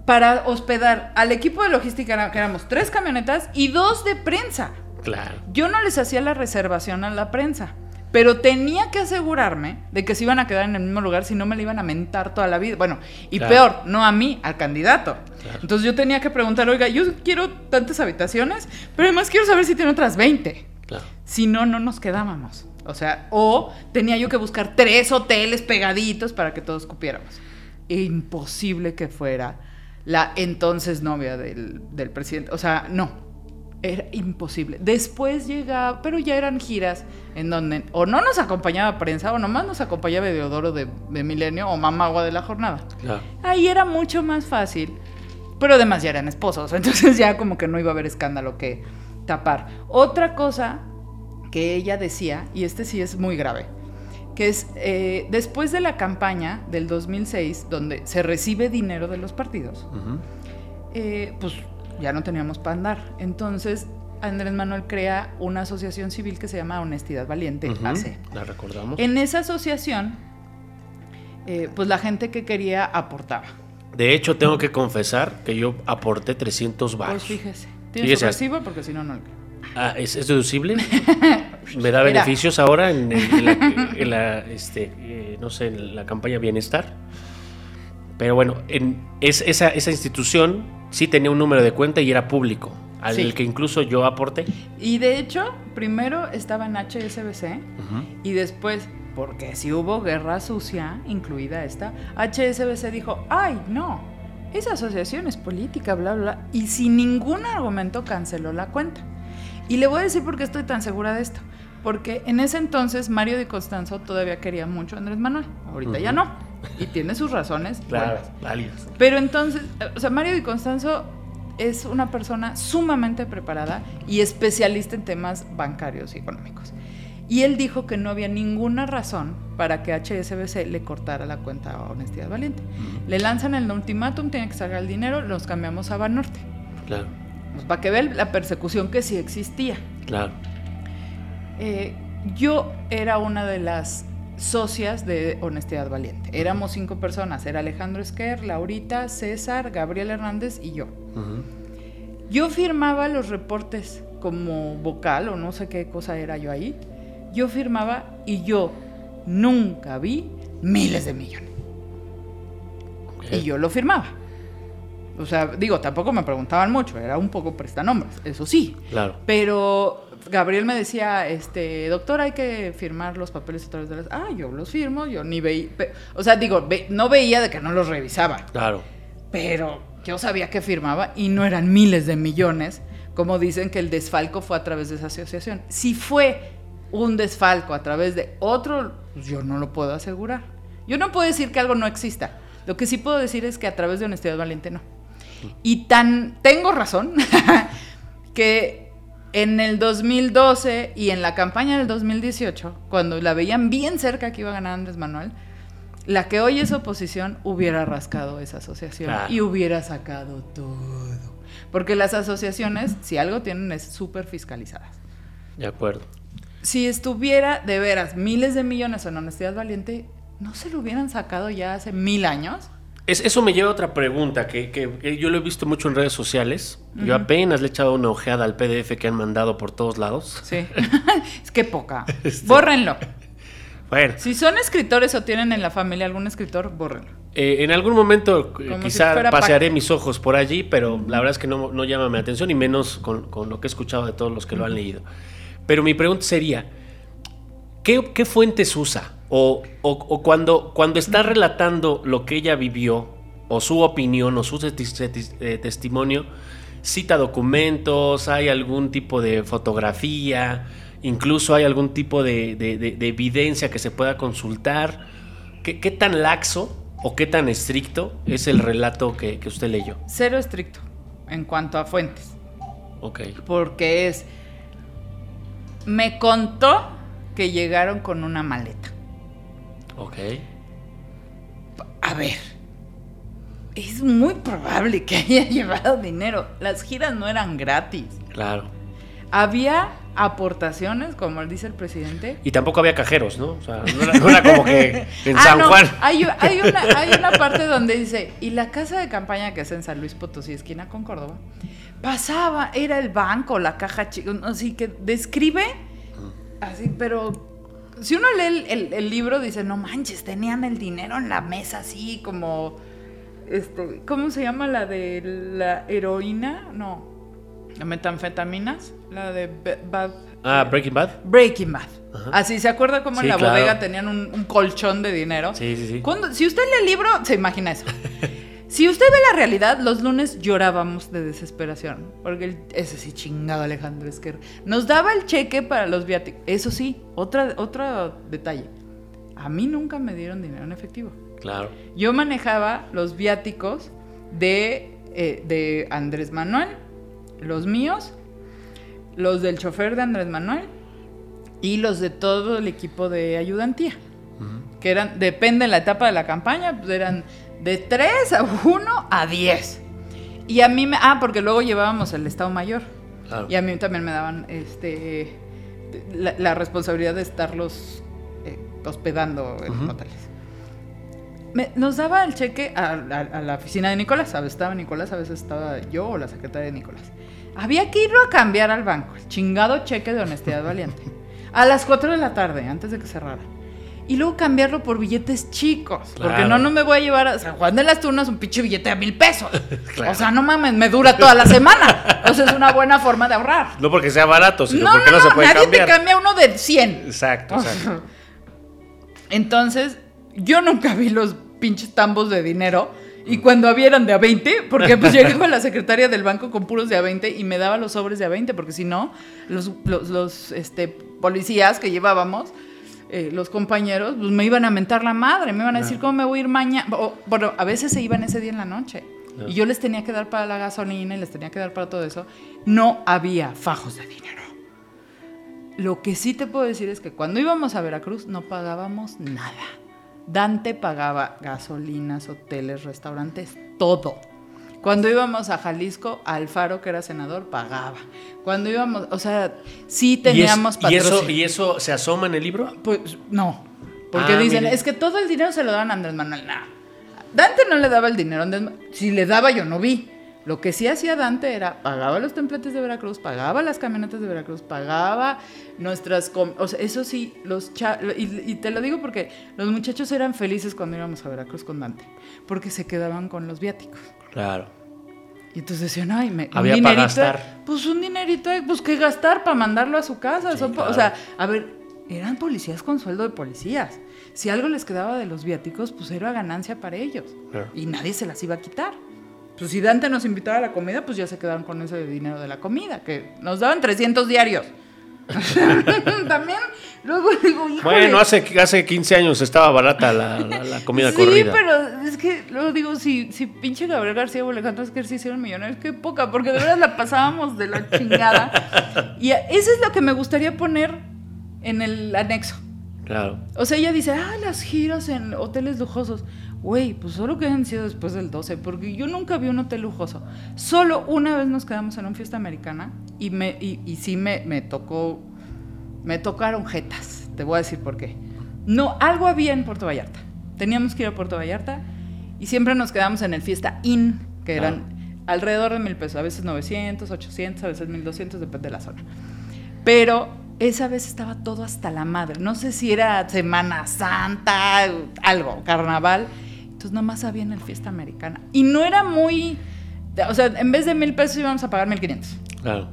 para hospedar al equipo de logística, que éramos tres camionetas y dos de prensa. Claro. Yo no les hacía la reservación a la prensa, pero tenía que asegurarme de que se iban a quedar en el mismo lugar si no me la iban a mentar toda la vida. Bueno, y Claro. peor, no a mí, al candidato. Claro. Entonces yo tenía que preguntar, oiga, yo quiero tantas habitaciones, pero además quiero saber si tiene otras 20. Claro. Si no, no nos quedábamos. O sea, o tenía yo que buscar tres hoteles pegaditos para que todos cupiéramos. Imposible que fuera la entonces novia del, del presidente. O sea, no. Era imposible. Después llegaba, pero ya eran giras en donde o no nos acompañaba prensa o nomás nos acompañaba Deodoro de, de Milenio o Mamagua de la jornada. Claro. Ahí era mucho más fácil. Pero además ya eran esposos, entonces ya como que no iba a haber escándalo que tapar. Otra cosa que ella decía, y este sí es muy grave, que es eh, después de la campaña del 2006, donde se recibe dinero de los partidos, eh, pues ya no teníamos para andar. Entonces Andrés Manuel crea una asociación civil que se llama Honestidad Valiente, AC. La recordamos. En esa asociación, eh, pues la gente que quería aportaba. De hecho, tengo que confesar que yo aporté 300 Pues baros. fíjese. ¿Tiene Fíjese. su recibo? Porque si no, no. Ah, ¿es, es deducible? ¿Me da Mira. beneficios ahora en, en- en la, en la, este, eh, no sé, en la campaña Bienestar? Pero bueno, en es- esa, esa institución sí tenía un número de cuenta y era público, al Sí. que incluso yo aporté. Y de hecho, primero estaba en HSBC y después, porque si hubo guerra sucia, incluida esta, HSBC dijo, ay, no, esa asociación es política, bla, bla, bla", y sin ningún argumento canceló la cuenta. Y le voy a decir por qué estoy tan segura de esto. Porque en ese entonces Mario Di Costanzo todavía quería mucho a Andrés Manuel. Ahorita ya no. Y tiene sus razones. Claro, buenas. válidas. Pero entonces, eh, o sea, Mario Di Constanzo es una persona sumamente preparada y especialista en temas bancarios y económicos. Y él dijo que no había ninguna razón para que HSBC le cortara la cuenta a Honestidad Valiente. Le lanzan el ultimátum, tiene que sacar el dinero, los cambiamos a Banorte. Claro, Pues para que vean la persecución que sí existía. claro. Eh, yo era una de las socias de Honestidad Valiente. Éramos cinco personas. Era Alejandro Esquer, Laurita, César, Gabriel Hernández y yo. Yo firmaba los reportes como vocal o no sé qué cosa era yo ahí. Yo firmaba y yo nunca vi miles de millones. Y yo lo firmaba. O sea, digo, tampoco me preguntaban mucho, era un poco prestanombres, eso sí. Claro. Pero Gabriel me decía, este, doctor, hay que firmar los papeles a través de las... Ah, yo los firmo, yo ni veía... O sea, digo, ve- no veía de que no los revisaba. Claro. Pero yo sabía que firmaba y no eran miles de millones, como dicen que el desfalco fue a través de esa asociación. Si fue un desfalco a través de otro, pues yo no lo puedo asegurar. Yo no puedo decir que algo no exista. Lo que sí puedo decir es que a través de honestidad valiente no. Y tan tengo razón que en el 2012 y en la campaña del 2018, cuando la veían bien cerca que iba a ganar Andrés Manuel, la que hoy es oposición hubiera rascado esa asociación Claro. y hubiera sacado todo. Porque las asociaciones, si algo tienen, es súper fiscalizadas. De acuerdo. Si estuviera de veras miles de millones en honestidad valiente, ¿no se lo hubieran sacado ya hace mil años? Es- eso me lleva a otra pregunta que, que- que yo lo he visto mucho en redes sociales. Yo apenas le he echado una ojeada al PDF que han mandado por todos lados. Sí. es que poca. Este. Bórrenlo. Bueno, Si son escritores o tienen en la familia algún escritor, bórrenlo. eh, en algún momento eh, si quizá pasearé mis ojos por allí, pero la verdad es que no, no llama mi atención y menos con, con lo que he escuchado de todos los que lo han leído. Pero mi pregunta sería, ¿qué, qué fuentes usa? O, o- o cuando, cuando está relatando lo que ella vivió, o su opinión, o su eh, testimonio, cita documentos, hay algún tipo de fotografía, incluso hay algún tipo de, de- de- de evidencia que se pueda consultar. ¿Qué, qué tan laxo o qué tan estricto es el relato que, que usted leyó? Cero estricto en cuanto a fuentes. Ok. Porque es. Me contó que llegaron con una maleta. Ok. A ver. Es muy probable que haya llevado dinero. Las giras no eran gratis. Claro. Había aportaciones, como dice el presidente. Y tampoco había cajeros, ¿no? O sea, no era, no era como que en Ah, San no, Juan. Hay, hay una, hay una parte donde dice, y la casa de campaña que es en San Luis Potosí, esquina con Córdoba, pasaba, era el banco, la caja chica, así que describe, así, pero si uno lee el, el- el libro, dice, no manches, tenían el dinero en la mesa así como, este, ¿cómo se llama la de la heroína? No, la metanfetaminas, la de Bad... Ah, Breaking Bad. Breaking Bad. Ajá. Así, ¿se acuerda cómo Sí, en la claro. bodega tenían un, un colchón de dinero? Sí, sí, sí. Cuando- si usted lee el libro, se imagina eso. si usted ve la realidad, los lunes llorábamos de desesperación. Porque el- ese sí, chingado Alejandro Esquer. Nos daba el cheque para los viáticos. Eso sí, otra, otro detalle. A mí nunca me dieron dinero en efectivo. Claro. Yo manejaba los viáticos de, eh, de Andrés Manuel, los míos, los del chofer de Andrés Manuel y los de todo el equipo de ayudantía. Que eran, depende de la etapa de la campaña, pues eran de 3 a 1 a 10. Y a mí me. Ah, porque luego llevábamos el Estado Mayor. Claro. Y a mí también me daban este la, la responsabilidad de estarlos eh, hospedando en Ujú. hoteles. Me- nos daba el cheque a, a- a la oficina de Nicolás. A veces estaba Nicolás, a veces estaba yo o la secretaria de Nicolás. Había que irlo a cambiar al banco. El chingado cheque de honestidad valiente. A las 4 de la tarde, antes de que cerrara. Y luego cambiarlo por billetes chicos. Porque no, no me voy a llevar a San Juan de las Tunas un pinche billete a mil pesos. Claro. O sea, no mames, me dura toda la semana. O sea, es una buena forma de ahorrar. No porque sea barato, sino No, porque no, se puede nadie cambiar. te cambia uno de 100. Exacto, exacto. Entonces, yo nunca vi los pinches tambos de dinero. Y cuando había eran de a 20, porque pues llegaba la secretaria del banco con puros de a 20 y me daba los sobres de a 20, porque si no, los, los, los, este, policías que llevábamos, eh, los compañeros, pues me iban a mentar la madre, me iban a decir cómo me voy a ir mañana. O, Bueno, a veces se iban ese día en la noche. Y yo les tenía que dar para la gasolina y les tenía que dar para todo eso. No había fajos de dinero. Lo que sí te puedo decir es que cuando íbamos a Veracruz no pagábamos nada. Dante pagaba gasolinas, hoteles, restaurantes, todo. Cuando íbamos a Jalisco, Alfaro, que era senador, pagaba. Cuando íbamos, o sea, sí teníamos ¿Y, es- y eso. ¿Y eso se asoma en el libro? Pues no. Porque Ah, dicen, mire. es que todo el dinero se lo daban a Andrés Manuel. Nah. Dante no le daba el dinero a Andrés Ma- Si le daba, yo no vi. Lo que sí hacía Dante era pagaba los templetes de Veracruz, pagaba las camionetas de Veracruz, pagaba nuestras. O sea, eso sí, los cha- y, y te lo digo porque los muchachos eran felices cuando íbamos a Veracruz con Dante, porque se quedaban con los viáticos. Claro. Y entonces decían, ay, me, Había un dinerito, gastar. pues un dinerito, pues que gastar para mandarlo a su casa. Sí, Son po- claro. O sea, a ver, eran policías con sueldo de policías. Si algo les quedaba de los viáticos, pues era ganancia para ellos. Claro. Y nadie se las iba a quitar. Pues si Dante nos invitaba a la comida, pues ya se quedaron con ese dinero de la comida, que nos daban 300 diarios. También, luego digo, híjole. Bueno, hace, hace 15 años estaba barata la, la- la comida sí, corrida. pero es que luego digo, si, si pinche Gabriel García o Alejandro Esquer se hicieron millonarios, qué poca, porque de verdad la pasábamos de la chingada. Y eso es lo que me gustaría poner en el anexo. Claro. O sea, ella dice, ah, las giras en hoteles lujosos. Güey, pues solo que han sido después del 12, porque yo nunca vi un hotel lujoso. Solo una vez nos quedamos en una fiesta americana y, me, y, y sí me, me tocó, me tocaron jetas. Te voy a decir por qué. No, algo había en Puerto Vallarta. Teníamos que ir a Puerto Vallarta y siempre nos quedamos en el Fiesta Inn, que eran alrededor de mil pesos, a veces 900, 800, a veces 1200, depende de la zona. Pero esa vez estaba todo hasta la madre. No sé si era Semana Santa, algo, carnaval. Entonces nomás había en el fiesta americana. Y no era muy. O sea, en vez de mil pesos íbamos a pagar mil quinientos. Claro.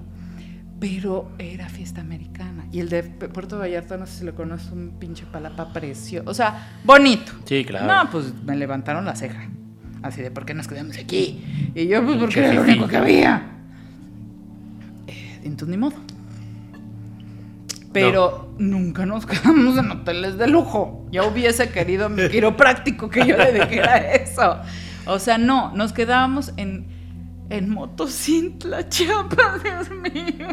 Pero era fiesta americana. Y el de Puerto Vallarta, no sé si lo conoces, un pinche palapa precioso. O sea, bonito. Sí, claro. No, pues me levantaron la ceja. Así de, ¿por qué nos quedamos aquí? Y yo, pues, porque era lo único que había. Eh, entonces, ni modo. Pero nunca nos quedamos en hoteles de lujo. Ya hubiese querido mi quiropráctico que yo le dijera eso. O sea, no, nos quedábamos en, en Motocintla, Chiapas, Dios mío.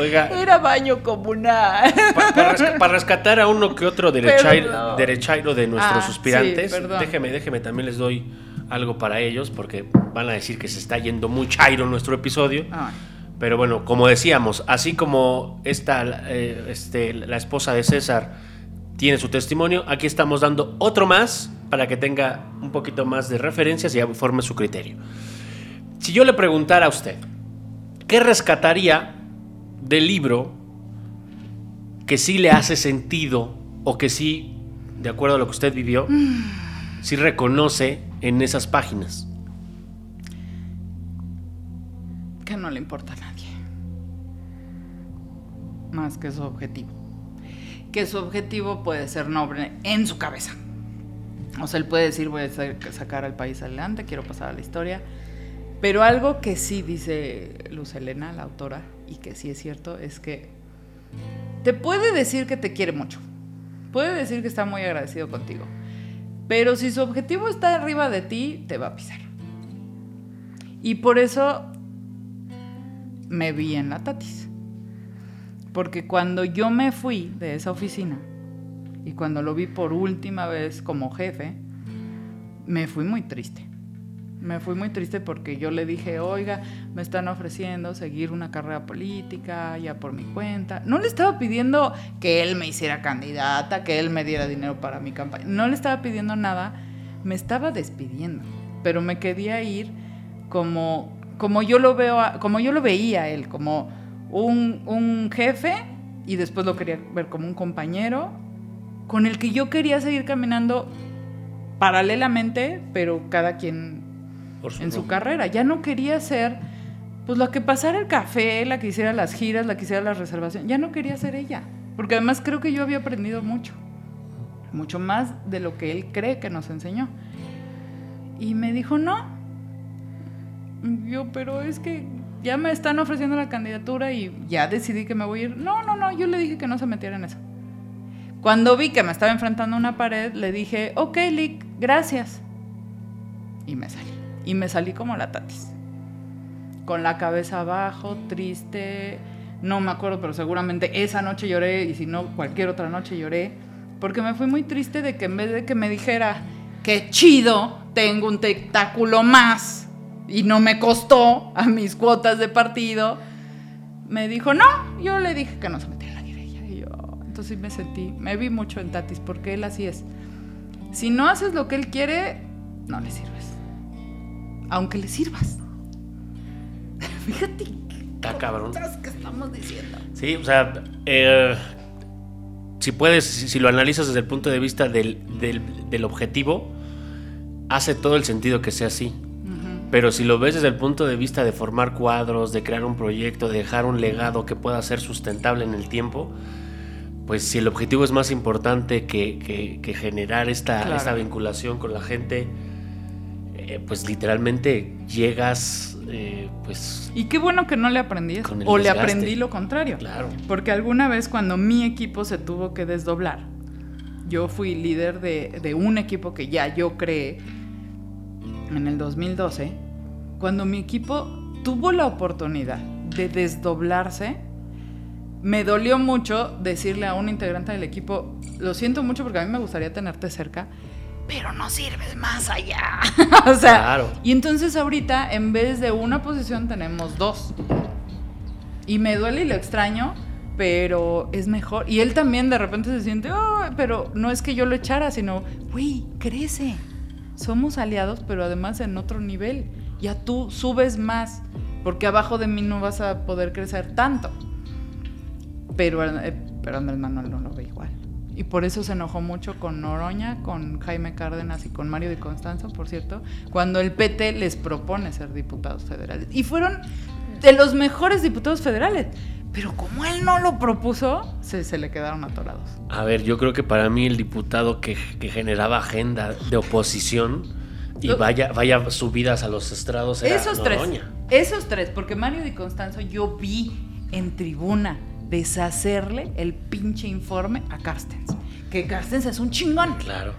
Oiga, Era baño comunal. pa- para, resca- para rescatar a uno que otro derechairo, Perdón. derechairo de nuestros Ah, suspirantes, sí, déjeme, déjeme, también les doy algo para ellos, porque van a decir que se está yendo muy chairo nuestro episodio. Ay, Pero bueno, como decíamos, así como esta, eh, este, la esposa de César tiene su testimonio, aquí estamos dando otro más para que tenga un poquito más de referencias y forme su criterio. Si yo le preguntara a usted, ¿qué rescataría del libro que sí le hace sentido o que sí, de acuerdo a lo que usted vivió, sí reconoce en esas páginas? No le importa a nadie. Más que su objetivo. Que su objetivo puede ser noble en su cabeza. O sea, él puede decir, voy a sa- sacar al país adelante, quiero pasar a la historia. Pero algo que sí dice Luz Helena, la autora, y que sí es cierto, es que te puede decir que te quiere mucho. Puede decir que está muy agradecido contigo. Pero si su objetivo está arriba de ti, te va a pisar. Y por eso me vi en la Tatis. Porque cuando yo me fui de esa oficina y cuando lo vi por última vez como jefe, me fui muy triste. Me fui muy triste porque yo le dije, oiga, me están ofreciendo seguir una carrera política ya por mi cuenta. No le estaba pidiendo que él me hiciera candidata, que él me diera dinero para mi campaña. No le estaba pidiendo nada, me estaba despidiendo. Pero me quería ir como, como yo lo veo, a- como yo lo veía a él, como un, un jefe y después lo quería ver como un compañero con el que yo quería seguir caminando paralelamente, pero cada quien en su carrera. Ya no quería ser, pues la que pasara el café, la que hiciera las giras, la que hiciera las reservaciones. Ya no quería ser ella. Porque además creo que yo había aprendido mucho. Mucho más de lo que él cree que nos enseñó. Y me dijo, no. Yo, pero es que ya me están ofreciendo la candidatura y ya decidí que me voy a ir. No, no, no, yo le dije que no se metiera en eso. Cuando vi que me estaba enfrentando a una pared, le dije, ok, Lick, gracias. Y me salí. Y me salí como la tatis. Con la cabeza abajo, triste. No me acuerdo, pero seguramente esa noche lloré y si no, cualquier otra noche lloré. Porque me fui muy triste de que en vez de que me dijera, qué chido, tengo un tentáculo más y no me costó a mis cuotas de partido, me dijo, no, yo le dije que no se metiera en la guerrilla. Y yo, entonces me sentí, me vi mucho en Tatis, porque él así es. Si no haces lo que él quiere, no le sirves. Aunque le sirvas. Fíjate Está cabrón. que estamos diciendo. Sí, o sea, eh, si puedes, si, si lo analizas desde el punto de vista del, del- del objetivo, hace todo el sentido que sea así. Pero si lo ves desde el punto de vista de formar cuadros, de crear un proyecto, de dejar un legado que pueda ser sustentable en el tiempo, pues si el objetivo es más importante que, que- que generar esta, Claro. esta vinculación con la gente, eh, pues literalmente llegas, eh, pues... Y qué bueno que no le aprendí eso. O le aprendí lo contrario. Claro. Porque alguna vez cuando mi equipo se tuvo que desdoblar, yo fui líder de, de un equipo que ya yo creé en el 2012, cuando mi equipo tuvo la oportunidad de desdoblarse, me dolió mucho decirle a un integrante del equipo, lo siento mucho porque a mí me gustaría tenerte cerca, pero no sirves más allá. o sea, Claro. y entonces ahorita en vez de una posición tenemos dos. Y me duele y lo extraño, pero es mejor. Y él también de repente se siente, "Oh", pero no es que yo lo echara, sino, güey, crece. Somos aliados, pero además en otro nivel. Ya tú subes más, porque abajo de mí no vas a poder crecer tanto. Pero, eh, pero Andrés Manuel no lo ve igual. Y por eso se enojó mucho con Noroña, con Jaime Cárdenas y con Mario Di Constanzo, por cierto, cuando el PT les propone ser diputados federales. Y fueron de los mejores diputados federales. Pero como él no lo propuso, se, le quedaron atorados. A ver, yo creo que para mí el diputado que generaba agenda de oposición y Lo- vaya, vaya subidas a los estrados era Esos tres. Esos tres, porque Mario Di Constanzo yo vi en tribuna deshacerle el pinche informe a Carstens. Que Carstens es un chingón. Claro.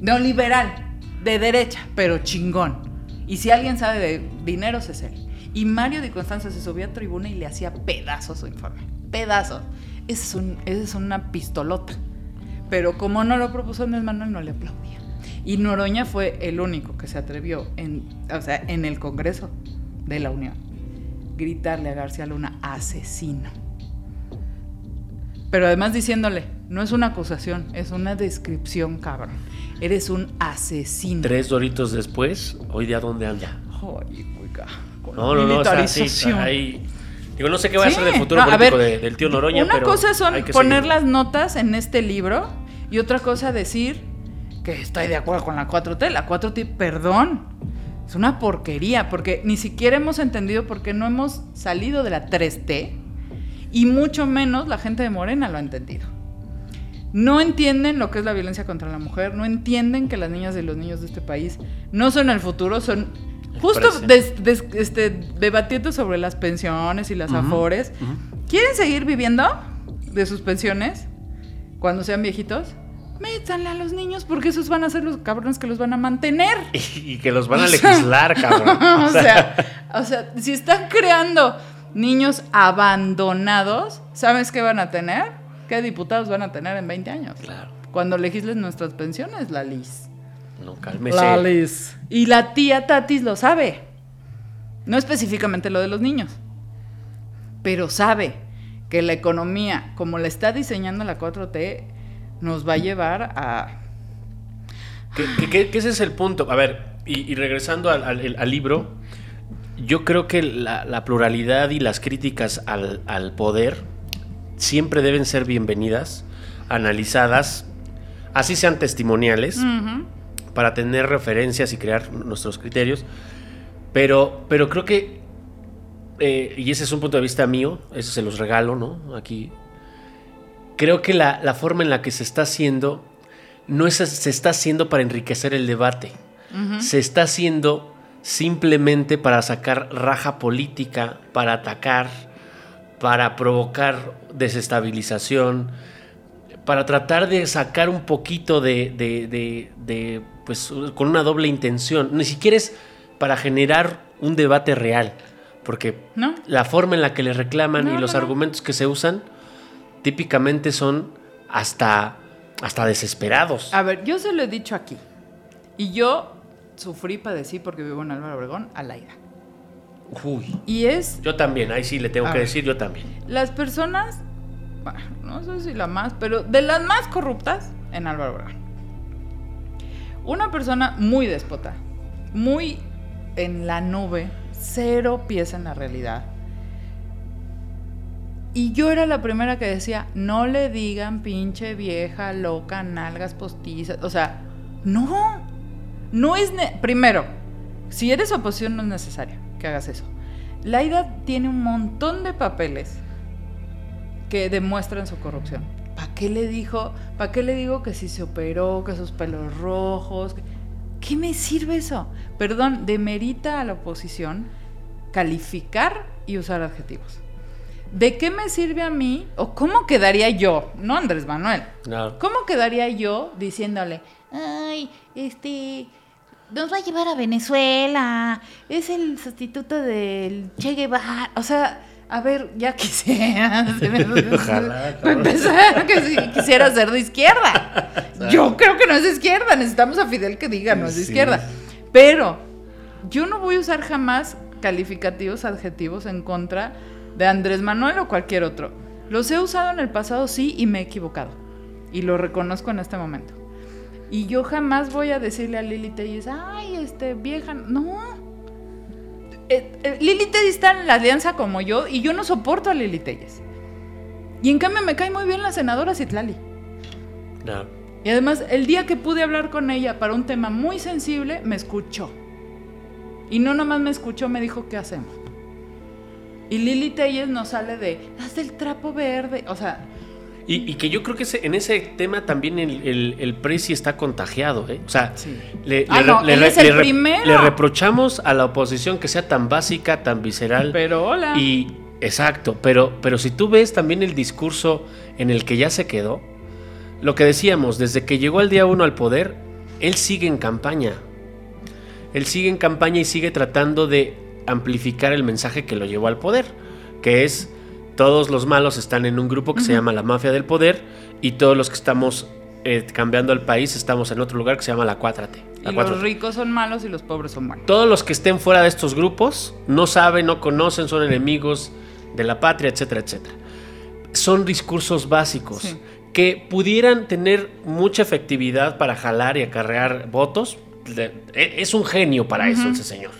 Neoliberal, de derecha, pero chingón. Y si alguien sabe de dineros es él. Y Mario Di Constanzo se subía a tribuna y le hacía pedazos su informe. Pedazos. Esa es, un- es una pistolota. Pero como no lo propuso Andrés Manuel, no le aplaudía. Y Noroña fue el único que se atrevió en, o sea, en el Congreso de la Unión gritarle a García Luna asesino. Pero además diciéndole, no es una acusación, es una descripción, cabrón. Eres un asesino. Tres doritos después, hoy día dónde anda. Ay, oiga, con No, no, no, o sea, sí, ahí- Digo, no sé qué va a ser el futuro no, político ver, de- del tío Noroña, Una pero cosa son poner seguir. las notas en este libro y otra cosa decir que estoy de acuerdo con la 4T. La 4T, perdón, es una porquería porque ni siquiera hemos entendido por qué no hemos salido de la 3T y mucho menos la gente de Morena lo ha entendido. No entienden lo que es la violencia contra la mujer, no entienden que las niñas y los niños de este país no son el futuro, son justo presente. des- des- este, debatiendo sobre las pensiones y las Ujú, afores. ¿Quieren seguir viviendo de sus pensiones cuando sean viejitos? Métanle a los niños porque esos van a ser los cabrones que los van a mantener. Y que los van a legislar, cabrón. o, sea, o sea, si están creando niños abandonados, ¿sabes qué van a tener? ¿Qué diputados van a tener en 20 años? Claro. Cuando legislen nuestras pensiones, la Liz. No, cálmese. La Liz. Y la tía Tatis lo sabe. No específicamente lo de los niños. Pero sabe que la economía, como la está diseñando la 4T, nos va a llevar a... Que, que- que- ese es el punto. A ver, y, y regresando al, al- al libro, yo creo que la, la pluralidad y las críticas al, al poder siempre deben ser bienvenidas, analizadas, así sean testimoniales, para tener referencias y crear nuestros criterios. Pero, pero creo que, eh, y ese es un punto de vista mío, eso se los regalo, ¿no? Aquí. Creo que la, la forma en la que se está haciendo no es, se está haciendo para enriquecer el debate. Se está haciendo simplemente para sacar raja política, para atacar, para provocar desestabilización, para tratar de sacar un poquito de, de- de- de, pues, con una doble intención. Ni siquiera es para generar un debate real, porque ¿No? la forma en la que le reclaman No, y los no. argumentos que se usan típicamente son hasta, hasta desesperados. A ver, yo se lo he dicho aquí. Y yo sufrí, padecí, porque vivo en Álvaro Obregón, a la ira. Uy, Y es yo también, ahí sí le tengo que ver. decir, yo también. las personas, bueno, no sé si la más, pero de las más corruptas en Álvaro Obregón. Una persona muy déspota, muy en la nube, cero pies en la realidad. Y yo era la primera que decía, no le digan pinche vieja, loca, nalgas postizas. O sea, no. No es... Primero, si eres oposición no es necesario que hagas eso. Laida tiene un montón de papeles que demuestran su corrupción. ¿Para qué le dijo? ¿Para qué le digo que si se operó, que sus pelos rojos? qué me sirve eso? Perdón, demerita a la oposición calificar y usar adjetivos. ¿De qué me sirve a mí o cómo quedaría yo, no Andrés Manuel? No. ¿Cómo quedaría yo diciéndole, ay, este, nos va a llevar a Venezuela, es el sustituto del Che Guevara? O sea, a ver, ya quisiera. Ojalá, Para empezar, que si quisiera ser de izquierda. Yo creo que no es de izquierda. Necesitamos a Fidel que diga no es de Sí. izquierda. Pero yo no voy a usar jamás calificativos, adjetivos en contra de Andrés Manuel o cualquier otro. Los he usado en el pasado, sí, y me he equivocado. Y lo reconozco en este momento. Y yo jamás voy a decirle a Lili Telles, ay, este, vieja, no. Eh, eh, Lili Telles está en la alianza como yo y yo no soporto a Lili Telles. Y en cambio me cae muy bien la senadora Citlali. No. Y además, el día que pude hablar con ella para un tema muy sensible, me escuchó. Y no nomás me escuchó, me dijo, ¿qué hacemos? Y Lili Telles no sale de, haz del trapo verde. O sea, Y, y que yo creo que ese- en ese tema también el, el, el Prezi está contagiado, ¿eh? O sea, Sí. le, Ah, le- no, le- él le- es el le re- primero. le reprochamos a la oposición que sea tan básica, tan visceral. pero hola. Y exacto, pero, pero si tú ves también el discurso en el que ya se quedó, lo que decíamos, desde que llegó al día uno al poder, él sigue en campaña. Él sigue en campaña y sigue tratando de amplificar el mensaje que lo llevó al poder, que es todos los malos están en un grupo que se llama la mafia del poder y todos los que estamos eh, cambiando el país estamos en otro lugar que se llama la 4T. y los 4T. ricos son malos y los pobres son buenos. Todos los que estén fuera de estos grupos no saben, no conocen, son enemigos de la patria, etcétera, etcétera. Son discursos básicos Sí. que pudieran tener mucha efectividad para jalar y acarrear votos. E- Es un genio para eso ese señor.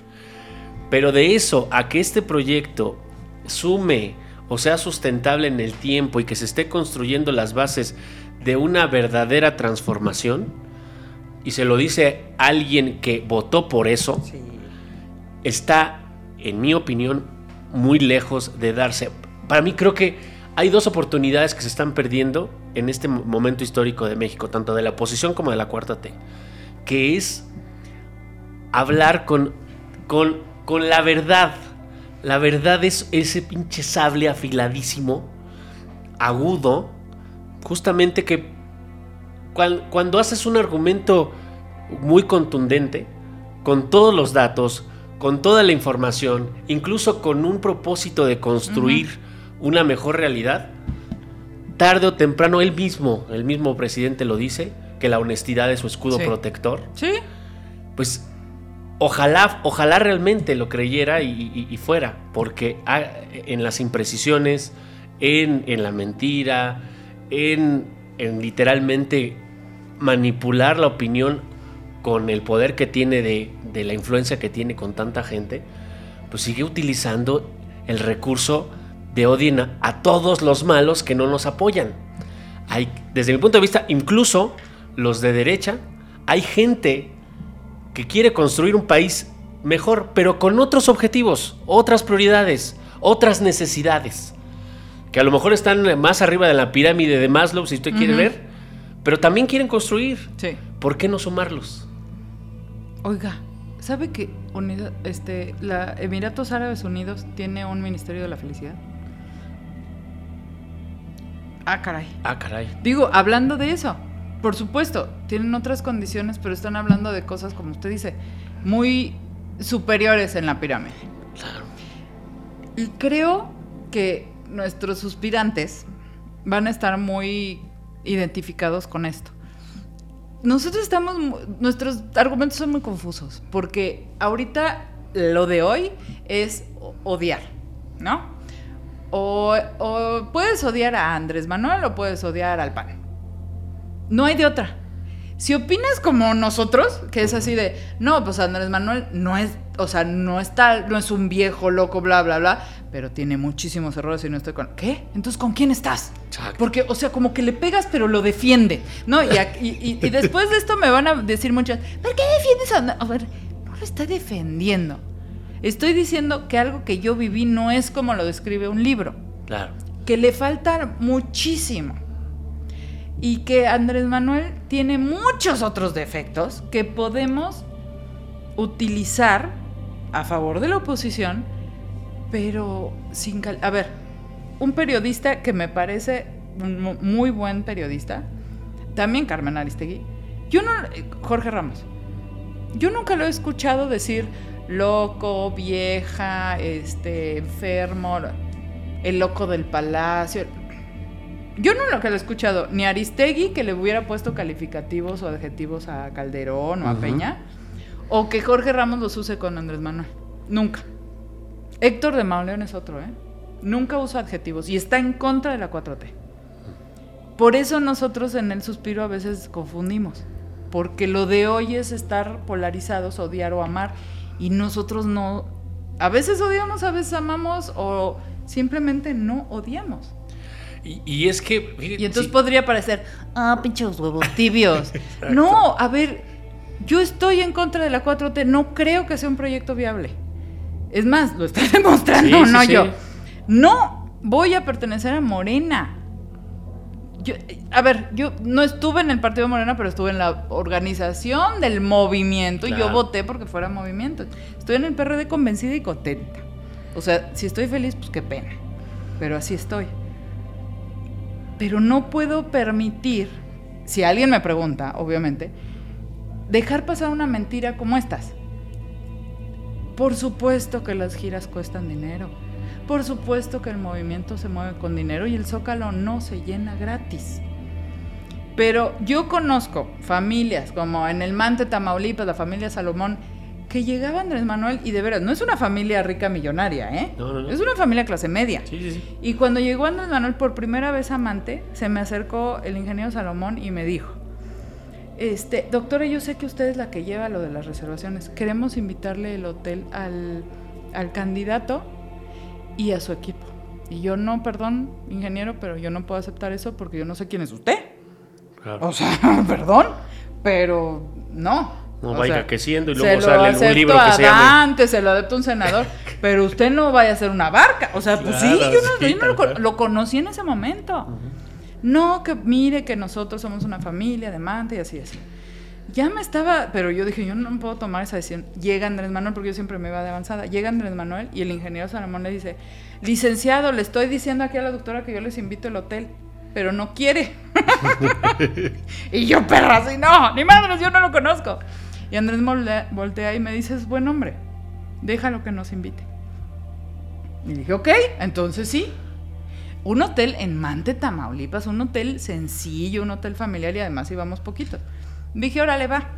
Pero de eso a que este proyecto sume o sea sustentable en el tiempo y que se esté construyendo las bases de una verdadera transformación, y se lo dice alguien que votó por eso, está, en mi opinión, muy lejos de darse. Para mí creo que hay dos oportunidades que se están perdiendo en este mo- momento histórico de México, tanto de la oposición como de la cuarta T, que es hablar con, con, con la verdad. La verdad es ese pinche sable afiladísimo, agudo, justamente que cuan- cuando haces un argumento muy contundente, con todos los datos, con toda la información, incluso con un propósito de construir una mejor realidad, tarde o temprano él mismo, el mismo presidente lo dice, que la honestidad es su escudo Sí. protector, Sí. pues ojalá, ojalá realmente lo creyera y, fuera, porque en las imprecisiones, en, la mentira, en, en literalmente manipular la opinión con el poder que tiene de, la influencia que tiene con tanta gente, pues sigue utilizando el recurso de odien a, a todos los malos que no nos apoyan. Hay, desde mi punto de vista, incluso los de derecha, hay gente que quiere construir un país mejor, pero con otros objetivos, otras prioridades, otras necesidades, que a lo mejor están más arriba de la pirámide de Maslow, si usted quiere Ujú. ver, pero también quieren construir. Sí. ¿Por qué no sumarlos? Oiga, ¿sabe que Unida- este, la Emiratos Árabes Unidos tiene un Ministerio de la Felicidad? Ah, caray. Ah, caray. Digo, hablando de eso, por supuesto, tienen otras condiciones, pero están hablando de cosas, como usted dice, muy superiores en la pirámide. Claro. Y creo que nuestros suspirantes van a estar muy identificados con esto. Nosotros estamos, nuestros argumentos son muy confusos, porque ahorita lo de hoy es odiar, ¿no? O, o puedes odiar a Andrés Manuel o puedes odiar al PAN. No hay de otra. Si opinas como nosotros, que es así de, no, pues Andrés Manuel no es, o sea, no está, no es un viejo loco, bla, bla, bla, pero tiene muchísimos errores y no estoy con. ¿Qué? Entonces, ¿con quién estás? Exacto. Porque, o sea, como que le pegas, pero lo defiende, ¿no? Y, y- y- y después de esto me van a decir muchas, ¿por qué defiendes a Andrés? A ver, no lo estoy defendiendo. Estoy diciendo que algo que yo viví no es como lo describe un libro Claro. que le falta muchísimo. Y que Andrés Manuel tiene muchos otros defectos que podemos utilizar a favor de la oposición, pero sin... cal- A ver, un periodista que me parece un mu- muy buen periodista, también Carmen Aristegui, yo no... Jorge Ramos, yo nunca lo he escuchado decir loco, vieja, este, enfermo, el loco del palacio. Yo no lo que lo he escuchado, ni Aristegui que le hubiera puesto calificativos o adjetivos a Calderón o a. Peña, o que Jorge Ramos los use con Andrés Manuel. Nunca. Héctor de Mauleón es otro, ¿eh? Nunca usa adjetivos y está en contra de la 4T. Por eso nosotros en el suspiro a veces confundimos. Porque lo de hoy es estar polarizados, odiar o amar. Y nosotros no. A veces odiamos, a veces amamos o simplemente no odiamos. Y, y es que. fíjate, Y entonces sí, podría parecer, ah, pinches huevos tibios. no, a ver, yo estoy en contra de la 4T, no creo que sea un proyecto viable. Es más, lo está demostrando, Sí, sí, no yo. No voy a pertenecer a Morena. Yo, a ver, yo no estuve en el partido Morena, pero estuve en la organización del movimiento y yo Claro. voté porque fuera movimiento. Estoy en el PRD convencida y contenta. O sea, si estoy feliz, pues qué pena. Pero así estoy. Pero no puedo permitir, si alguien me pregunta, obviamente, dejar pasar una mentira como estas. Por supuesto que las giras cuestan dinero. Por supuesto que el movimiento se mueve con dinero y el zócalo no se llena gratis. Pero yo conozco familias como en el Mante, Tamaulipas, la familia Salomón, que llegaba Andrés Manuel y de veras, no es una familia rica millonaria, ¿eh? No, no, no. Es una familia clase media. Sí, sí, sí. Y cuando llegó Andrés Manuel por primera vez a Mante, se me acercó el ingeniero Salomón y me dijo, este, doctora, yo sé que usted es la que lleva lo de las reservaciones. Queremos invitarle el hotel al, al candidato y a su equipo. Y yo no, perdón, ingeniero, pero yo no puedo aceptar eso porque yo no sé quién es usted. Claro. O sea, perdón, pero no. No O vaya sea, creciendo y luego sale un libro que se llame. Dante, se lo adepto a un senador, pero usted no vaya a ser una barca. O sea, pues sí, yo no, sí, yo no lo, lo conocí en ese momento. No, que mire que nosotros somos una familia de Mante y así así. Ya me estaba, pero yo dije, yo no puedo tomar esa decisión. Llega Andrés Manuel, porque yo siempre me iba de avanzada. Llega Andrés Manuel y el ingeniero Salomón le dice, licenciado, le estoy diciendo aquí a la doctora que yo les invito al hotel, pero no quiere. y yo, perra, así, no, ni madres, yo no lo conozco. Y Andrés voltea, y me dice, es buen hombre, déjalo que nos invite. Y dije, ok, entonces sí. Un hotel en Mante, Tamaulipas, un hotel sencillo, un hotel familiar y además íbamos poquitos. Dije, órale, va.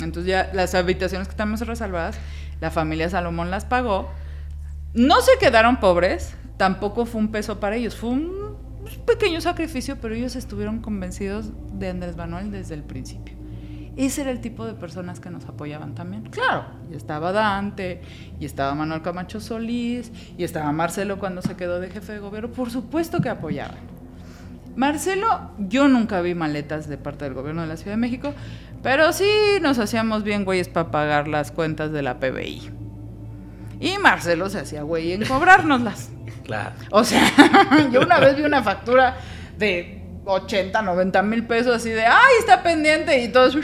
Entonces ya las habitaciones que estamos reservadas, la familia Salomón las pagó. No se quedaron pobres, tampoco fue un peso para ellos, fue un pequeño sacrificio, pero ellos estuvieron convencidos de Andrés Manuel desde el principio. Ese era el tipo de personas que nos apoyaban también. Claro, y estaba Dante, y estaba Manuel Camacho Solís, y estaba Marcelo cuando se quedó de jefe de gobierno. Por supuesto que apoyaban. Marcelo, yo nunca vi maletas de parte del gobierno de la Ciudad de México, pero sí nos hacíamos bien güeyes para pagar las cuentas de la PBI. Y Marcelo se hacía güey en cobrárnoslas. Claro. O sea, yo una vez vi una factura de 80, 90 mil pesos así de, ay, está pendiente y todo eso.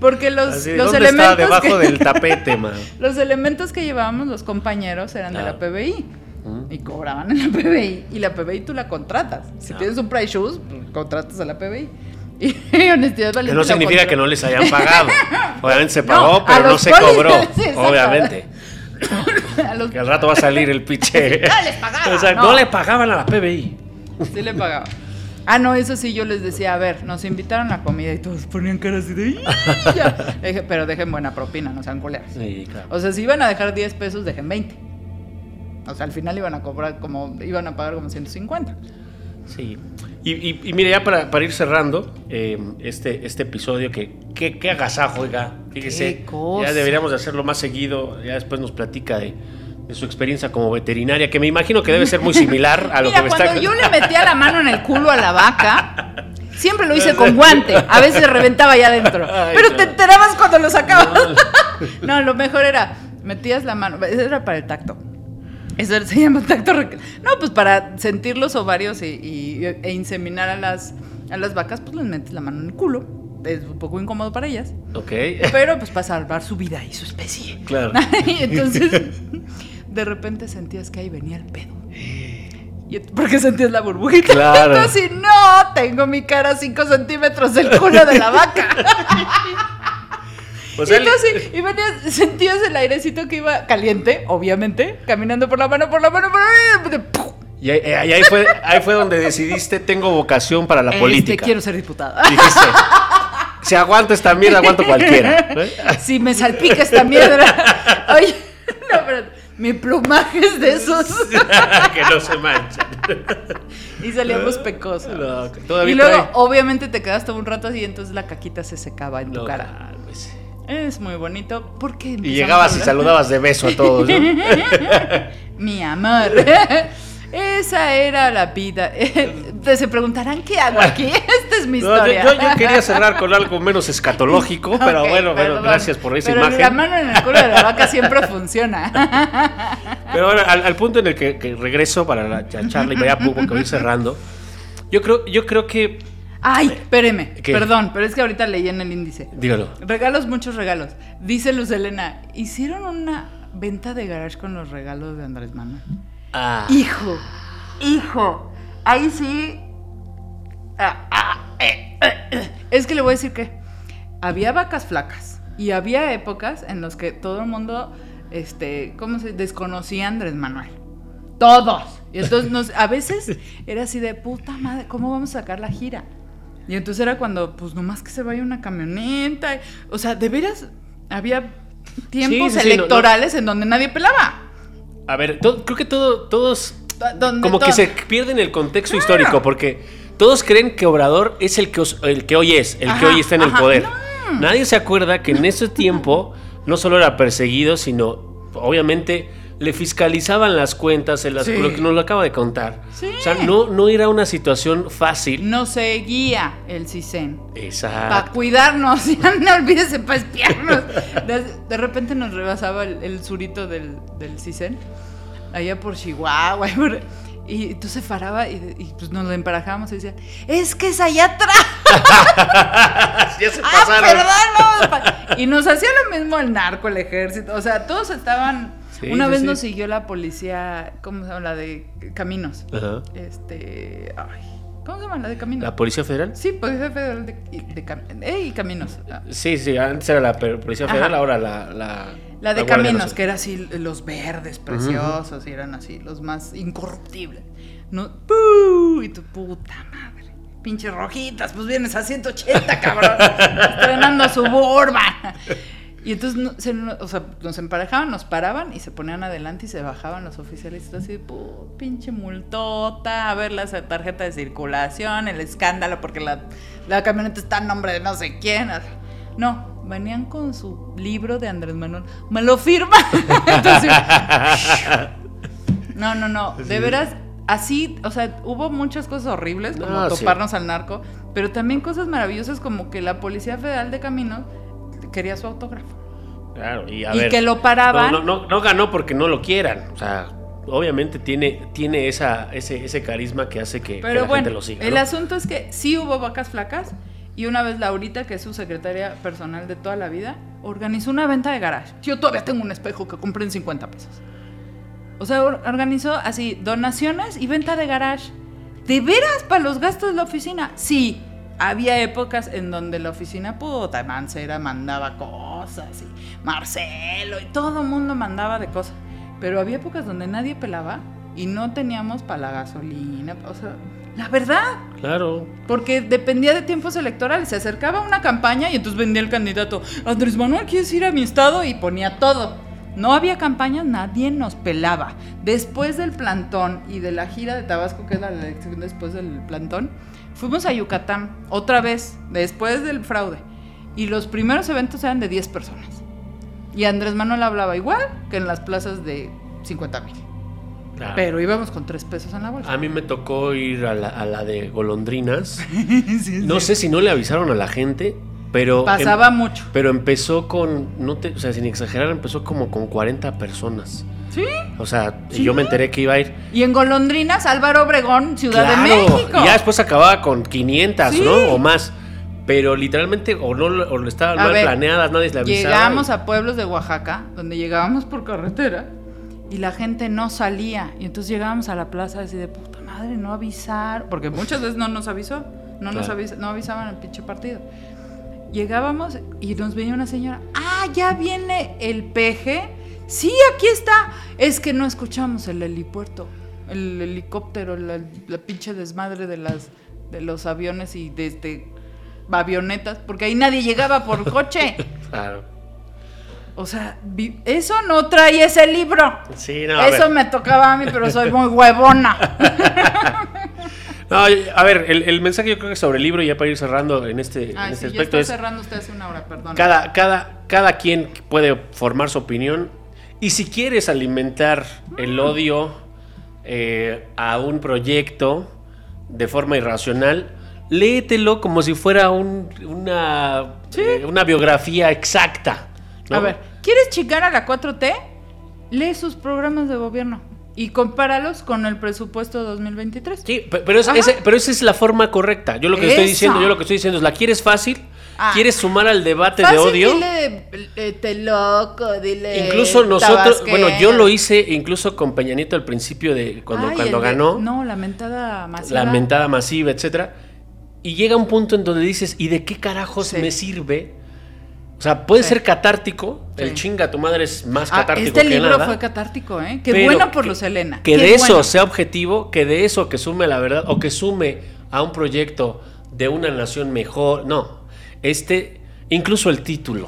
Porque los, Así, los ¿Dónde está? elementos Debajo que, del tapete, man. los elementos que llevábamos los compañeros eran de la Claro. PBI. Mm. Y cobraban en la PBI. Y la PBI tú la contratas. Si Claro. tienes un price shoes, contratas a la PBI. Y honestidad Que valiente no significa que no les hayan pagado. Obviamente se pagó, pero no se cobró. obviamente. Que al rato va a salir el pinche. No les pagaba, O sea, no. no le pagaban a la PBI. Sí le pagaba. Ah, no, eso sí, yo les decía, a ver, nos invitaron a comida y todos ponían caras así de... Pero dejen buena propina, no sean culeros. Sí, claro. O sea, si iban a dejar 10 pesos, dejen 20. O sea, al final iban a cobrar como, iban a pagar como 150. Sí. Y, y, y mire, ya para, para ir cerrando eh, este, este episodio, que qué qué agasajo, oiga. Fíjese, Qué cosa. ya deberíamos de hacerlo más seguido. Ya después nos platica de, de su experiencia como veterinaria, que me imagino que debe ser muy similar a lo Mira, que me cuando está yo le metía la mano en el culo a la vaca, siempre lo hice con guante. A veces se reventaba allá adentro. Ay, Pero no. te enterabas cuando lo sacabas. No, lo mejor era, metías la mano, eso era para el tacto. Eso se llama tacto. No, pues para sentir los ovarios y, y- e inseminar a las, a las vacas, pues les metes la mano en el culo. es un poco incómodo para ellas. Ok. Pero pues para salvar su vida y su especie. Claro. entonces, de repente sentías que ahí venía el pedo. Y ent- porque sentías la burbujita. Claro. Entonces, no, tengo mi cara a 5 centímetros del culo de la vaca. O y sea, entonces, y venías, sentías el airecito que iba caliente, obviamente, caminando por la mano, por la mano, por la mano, y ahí, ahí- ahí fue, ahí fue donde decidiste, tengo vocación para la Este, política. quiero ser diputada. Dijiste, si aguanto esta mierda, aguanto cualquiera. ¿eh? Si me salpica esta mierda. Oye, no, pero mi plumaje es de esos. que no se manchan. Y salíamos pecosos. No, que todavía y luego, trae- obviamente, te quedaste un rato así y entonces la caquita se secaba en tu cara. cálmese. Es muy bonito porque... Y llegabas y saludabas de beso a todos. ¿no? Mi amor. Esa era la vida. Se preguntarán qué hago aquí. Esta es mi No, historia. yo, yo quería cerrar con algo menos escatológico, pero bueno, bueno, gracias por esa Pero imagen. La mano en el culo de la vaca siempre funciona. Pero bueno, al, al punto en el que, que regreso para la, la charla y vaya poco que voy cerrando. Yo creo, yo creo que. Ay, espéreme. ¿Qué? Perdón, pero es que ahorita leí en el índice. Dígalo. Regalos, muchos regalos. Dice Luz Elena, hicieron una venta de garage con los regalos de Andrés Manuel. Ah, Hijo, hijo, ahí sí. Ah, ah, eh, eh, eh. Es que le voy a decir que había vacas flacas y había épocas en las que todo el mundo, este, ¿cómo se desconocía a Andrés Manuel? Todos. Y entonces nos- a veces era así de puta madre, ¿cómo vamos a sacar la gira? Y entonces era cuando, pues nomás que se vaya una camioneta. O sea, de veras, había tiempos sí, sí, no, no. electorales en donde nadie pelaba. A ver, creo que todo, todos Donde como que se pierden el contexto histórico, porque todos creen que Obrador es el que, os- el que hoy es, el que hoy está en el poder. no. Nadie se acuerda que en ese tiempo no solo era perseguido, sino obviamente le fiscalizaban las cuentas, en las, Sí. lo que nos lo acaba de contar. Sí. O sea, no, no era una situación fácil. No seguía el CISEN. Para Exacto. cuidarnos, ya no olvídese para espiarnos. De, de repente nos rebasaba el, el surito del, del CISEN, allá por Chihuahua. y tú se paraba y, y, pues nos lo emparajábamos y decían, es que es allá atrás. ya se Ah, pasaron. perdón, no. pa-". Y nos hacía lo mismo el narco, el ejército. O sea, todos estaban. Sí, Una sí, vez sí. nos siguió la policía, ¿cómo se llama? La de caminos. Ajá. Este. Ay, ¿Cómo se llama la de caminos? ¿La Policía Federal? Sí, Policía Federal de, de Cam- eh, y Caminos. Ah, Sí, sí, antes era la Policía Ajá. Federal, ahora la... La, La de Caminos, que era así, los verdes preciosos, y eran así, los más incorruptibles. ¿No? ¡Puu! Y tu puta madre. Pinches rojitas, pues vienes a 180, cabrón. estrenando Suburban. Y entonces, no- se no- o sea, nos emparejaban, nos paraban y se ponían adelante y se bajaban los oficiales. y así, de, "Pu- pinche multota, a ver la tarjeta de circulación, el escándalo, porque la, la camioneta está en nombre de no sé quién. No, venían con su libro de Andrés Manuel. ¿Me lo firma? Entonces, no, no, no. De veras, así, o sea, hubo muchas cosas horribles, como sí. toparnos al narco, pero también cosas maravillosas como que la Policía Federal de Caminos quería su autógrafo. Claro, y a Y ver, que lo paraban. No, no, no, no ganó porque no lo quieran. O sea, obviamente tiene, tiene esa, ese, ese carisma que hace que, que Pero la bueno, gente lo siga. el asunto es que sí hubo vacas flacas y una vez Laurita, que es su secretaria personal de toda la vida, organizó una venta de garage. Yo todavía tengo un espejo que compré en 50 pesos. O sea, or- organizó así donaciones y venta de garage. ¿De veras para los gastos de la oficina? Sí. Había épocas en donde la oficina, puta, Mancera mandaba cosas y Marcelo y todo el mundo mandaba de cosas. Pero había épocas donde nadie pelaba y no teníamos para la gasolina. O sea, la verdad, Claro. porque dependía de tiempos electorales. Se acercaba una campaña y entonces vendía el candidato, Andrés Manuel, ¿quieres ir a mi estado? Y ponía todo. No había campaña, nadie nos pelaba. Después del plantón y de la gira de Tabasco, que es la elección después del plantón, fuimos a Yucatán otra vez, después del fraude. Y los primeros eventos eran de 10 personas. Y Andrés Manuel hablaba igual que en las plazas de 50 mil. claro. Pero íbamos con 3 pesos en la bolsa. A mí me tocó ir a la, a la de golondrinas. No sé si no le avisaron a la gente, pero... Pasaba em- mucho. pero empezó con, no te, o sea, sin exagerar, empezó como con 40 personas. ¿Sí? O sea, y yo me enteré que iba a ir. Y en Golondrinas, Álvaro Obregón, Ciudad Claro, de México. Y ya después acababa con 500, Sí. ¿no? O más. pero literalmente o no o estaban A mal ver, planeadas, nadie le avisaba. Llegamos a pueblos de Oaxaca, donde llegábamos por carretera y la gente no salía. Y entonces llegábamos a la plaza así de puta madre, no avisar. Porque muchas veces no nos avisó, no nos avisa- no avisaban el pinche partido. Llegábamos y nos venía una señora, ah, ya viene el peje. Sí, aquí está. Es que no escuchamos el helipuerto, el helicóptero, la, la pinche desmadre de las de los aviones y de este avionetas, porque ahí nadie llegaba por coche. Claro. O sea, eso no trae ese libro. Sí, no, eso me tocaba a mí, pero soy muy huevona. No, a ver, el, el mensaje yo creo que sobre el libro, ya para ir cerrando en este, en Ay, este sí, ya aspecto, está es cerrando usted hace una hora, perdón. cada, cada, cada quien puede formar su opinión. Y si quieres alimentar el odio eh, a un proyecto de forma irracional, léetelo como si fuera un- una, eh, una biografía exacta. ¿no? A ver, ¿quieres chicar a la 4T? Lee sus programas de gobierno y compáralos con el presupuesto 2023. Sí, pe- pero, es- ese- pero esa es la forma correcta. Yo lo que estoy diciendo, yo lo que estoy diciendo es, ¿la quieres fácil? Ah. ¿Quieres sumar al debate Fácil, de odio? Dile, eh, te loco, dile. Incluso nosotros, bueno, yo lo hice incluso con Peña Nieto al principio de cuando, Ay, cuando el de- ganó, No, lamentada masiva. la mentada masiva, etcétera. Y llega un punto en donde dices, ¿y de qué carajos Sí. me sirve? O sea, puede Sí. ser catártico, Sí. el chinga tu madre es más Ah, catártico este que libro nada. fue catártico, ¿eh? Qué bueno por que- los Elena. Que Qué de eso sea objetivo, que de eso que sume a la verdad o que sume a un proyecto de una nación mejor. No, este, incluso el título.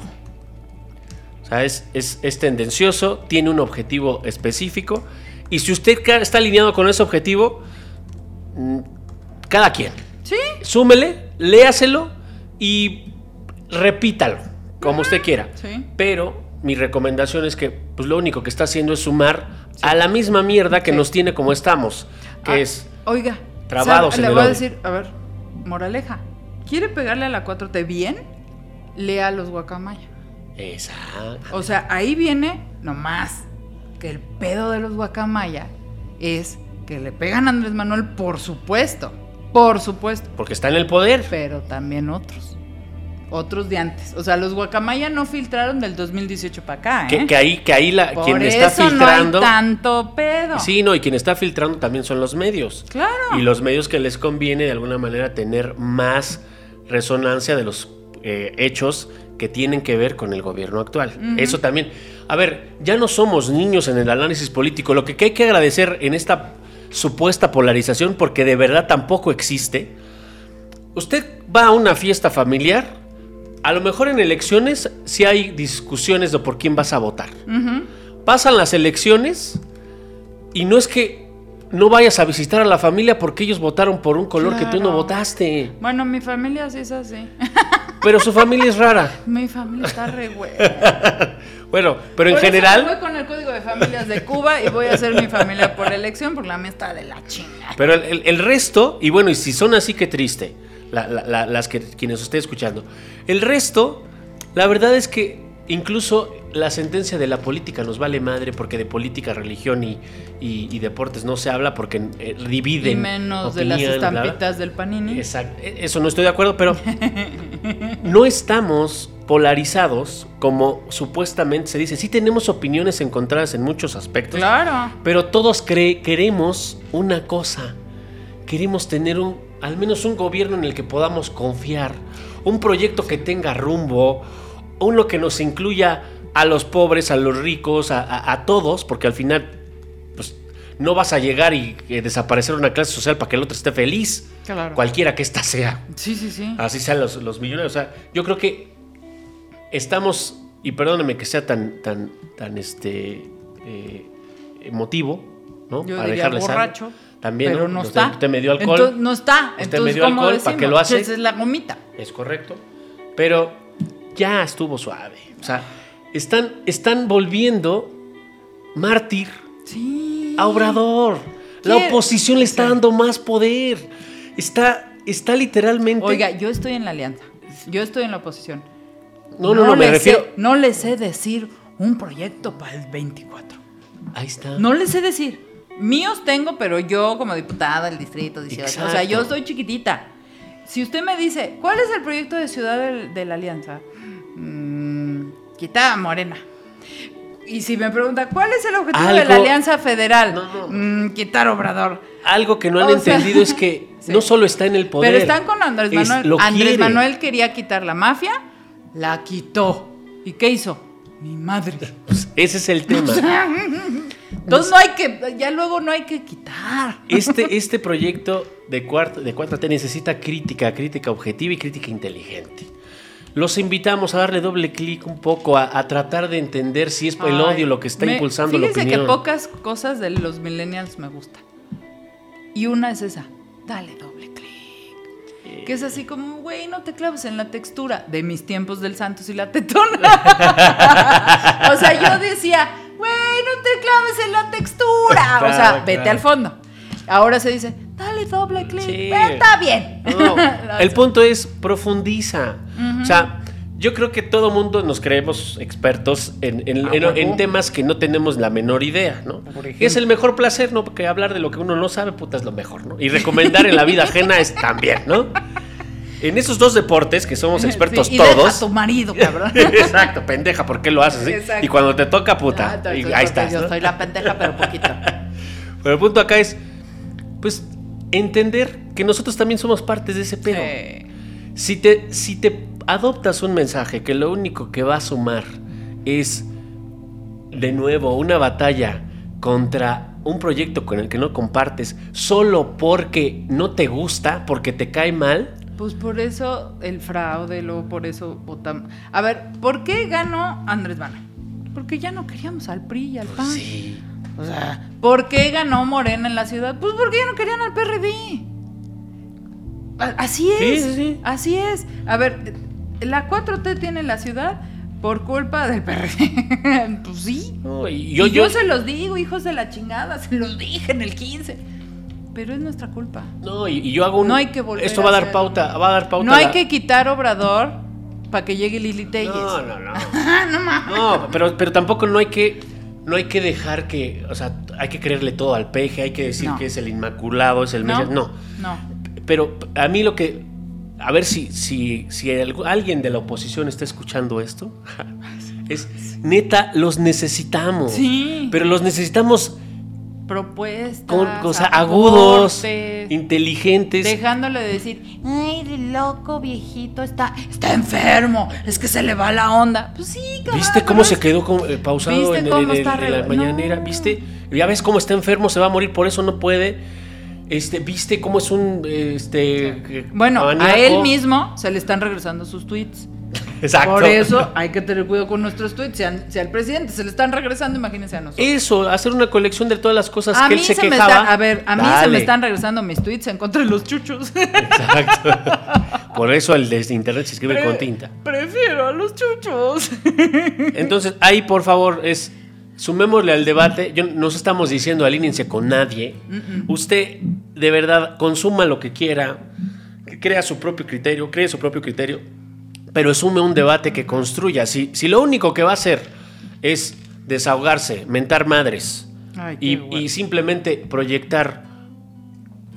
O sea, es, es- es tendencioso, tiene un objetivo específico. Y si usted está alineado con ese objetivo, mm, cada quien. Sí, Súmele, léaselo y repítalo, como usted quiera. Sí. Pero mi recomendación es que pues, lo único que está haciendo es sumar a la misma mierda que Sí. nos tiene como estamos, que Ah, es Oiga. trabados ¿sabe? en Le el voy a decir, a ver, moraleja. ¿Quiere pegarle a la 4T bien? Lea a los guacamaya. Exacto. O sea, ahí viene nomás que el pedo de los guacamaya es que le pegan a Andrés Manuel, por supuesto. Por supuesto. Porque está en el poder. Pero también otros. Otros de antes. O sea, los guacamaya no filtraron del 2018 para acá, ¿eh? Que, que ahí, que ahí la, Por quien eso está filtrando. no hay tanto pedo. Sí, no, y quien está filtrando también son los medios. Claro. Y los medios que les conviene de alguna manera tener más resonancia de los eh, hechos que tienen que ver con el gobierno actual. Eso también. A ver, ya no somos niños en el análisis político. Lo que hay que agradecer en esta supuesta polarización, porque de verdad tampoco existe. Usted va a una fiesta familiar, a lo mejor en elecciones sí hay discusiones de por quién vas a votar. Pasan las elecciones y no es que no vayas a visitar a la familia porque ellos votaron por un color que tú no votaste. Bueno, mi familia sí es así. Pero su familia es rara. mi familia está re buena. Bueno, pero en eso general, Voy con el código de familias de Cuba y voy a hacer mi familia por elección porque la mía está de la chinga. pero el, el- el resto, y bueno, y si son así, qué triste, la- la- la- las que quienes esté escuchando. El resto, la verdad es que incluso la sentencia de la política nos vale madre porque de política, religión y, y- y deportes no se habla porque eh, dividen. Y menos de las opinión, bla, bla. estampitas del panini. Exacto, e- eso no estoy de acuerdo, pero no estamos polarizados como supuestamente se dice. Sí tenemos opiniones encontradas en muchos aspectos, Claro. pero todos cre- queremos una cosa. Queremos tener un, al menos un gobierno en el que podamos confiar, un proyecto que tenga rumbo, uno que nos incluya a los pobres, a los ricos, a, a- a todos, porque al final pues, no vas a llegar y eh, desaparecer una clase social para que el otro esté feliz, Claro. cualquiera que ésta sea. Sí, sí, sí. Así sean los, los millonarios. O sea, yo creo que estamos, y perdóneme que sea tan, tan, tan este eh, emotivo, ¿no? Yo Para diría borracho. También, pero ¿no? no está. usted me dio alcohol. Entonces, no está. Usted Entonces, me dio ¿cómo alcohol, ¿para decimos? lo hace? Esa es la gomita. Es correcto. Pero ya estuvo suave. O sea, están, están volviendo mártir Sí. a Obrador. La oposición le está dando más poder. Está, está literalmente. Oiga, yo estoy en la alianza. Yo estoy en la oposición. no, no, no, me le refiero. sé- no le sé decir un proyecto para el 24. Ahí está. No le sé decir. Míos tengo, pero yo como diputada del distrito 18. O sea, yo estoy chiquitita. si usted me dice, ¿cuál es el proyecto de ciudad del- de, la alianza? Mm, quita Morena. Y si me pregunta, ¿cuál es el objetivo de la alianza federal? No, no. Mm, quitar Obrador. Algo que no han O sea, entendido es que sí. no solo está en el poder. Pero están con Andrés Manuel. Andrés quiere. Manuel quería quitar la mafia, la quitó. ¿Y qué hizo? Mi madre. Pues ese es el tema. Entonces no hay que, ya luego no hay que quitar. Este, este proyecto de, cuarta, de 4T necesita crítica, crítica objetiva y crítica inteligente. Los invitamos a darle doble clic un poco, a, a tratar de entender si es el Ay, odio lo que está me- impulsando la opinión. que pocas cosas de los millennials me gustan. Y una es esa, dale doble clic. Que es así como, güey, no te claves en la textura de mis tiempos del Santos y la tetona. o sea, yo decía, güey, no te claves en la textura. o sea, Claro, vete claro. al fondo. Ahora se dice, dale doble clic. Sí. Pero Está bien. No, el punto es profundiza. O sea, yo creo que todo mundo nos creemos expertos en, en- Ah, en- huevo. en temas que no tenemos la menor idea, ¿no? Ejemplo. es el mejor placer, ¿no? Porque hablar de lo que uno no sabe, puta, es lo mejor, ¿no? Y recomendar en la vida ajena es también, ¿no? En esos dos deportes que somos expertos Sí, y deja todos. a tu marido, cabrón. Exacto, pendeja, ¿por qué lo haces? sí? Exacto. Y cuando te toca, puta, Ah, y ahí estás. Yo ¿no? soy la pendeja, pero poquito. Pero el punto acá es, pues, entender que nosotros también somos partes de ese pedo. Sí. Si te, si te adoptas un mensaje que lo único que va a sumar es, de nuevo, una batalla contra un proyecto con el que no compartes solo porque no te gusta, porque te cae mal, Pues por eso el fraude, luego por eso votamos. A ver, ¿por qué ganó Andrés Manuel? Porque ya no queríamos al PRI y al PAN. Pues sí. O sea, ¿por qué ganó Morena en la ciudad? Pues porque ya no querían al PRD. Así Sí, es. sí, sí. Así es. A ver, la 4T tiene la ciudad por culpa del PRD. pues sí. No, y Y yo, se los digo, hijos de la chingada, se los dije en el 15. Pero es nuestra culpa. no, y, y yo hago un... No hay que volver Esto va a dar pauta, va a dar pauta. No hay la- que quitar Obrador para que llegue Lili Telles. No, no, no. no, pero, pero tampoco no hay que no hay que dejar que, o sea, hay que creerle todo al peje, hay que decir No. que es el inmaculado, es el ¿No? Mesías. No. No. Pero a mí lo que a ver si si si algu- alguien de la oposición está escuchando esto, es neta los necesitamos. Sí. Pero los necesitamos Propuestas. con agudos, inteligentes. Dejándole de decir, ay, el loco viejito está, está enfermo, es que se le va la onda. Pues sí, cabrón. ¿Viste cómo se quedó con- eh, pausado ¿Viste en, el- el- la mañanera? No. ¿Viste? Ya ves cómo está enfermo, se va a morir, por eso no puede. Este, ¿Viste cómo es un este Bueno, a él mismo se le están regresando sus tweets. Exacto. Por eso hay que tener cuidado con nuestros tweets. Si, al presidente se le están regresando, imagínense a nosotros. Eso, hacer una colección de todas las cosas a que él se, se quejaba. están, a ver, a mí se me están regresando mis tweets en contra de los chuchos. Exacto. Por eso el desde internet se escribe Pre- con tinta. Prefiero a los chuchos. Entonces, ahí por favor es sumémosle al debate. Yo, nos estamos diciendo alínense con nadie. Usted de verdad consuma lo que quiera, crea su propio criterio, cree su propio criterio, pero sume un debate que construya. Si, si lo único que va a hacer es desahogarse, mentar madres Ay, y, bueno. y simplemente proyectar,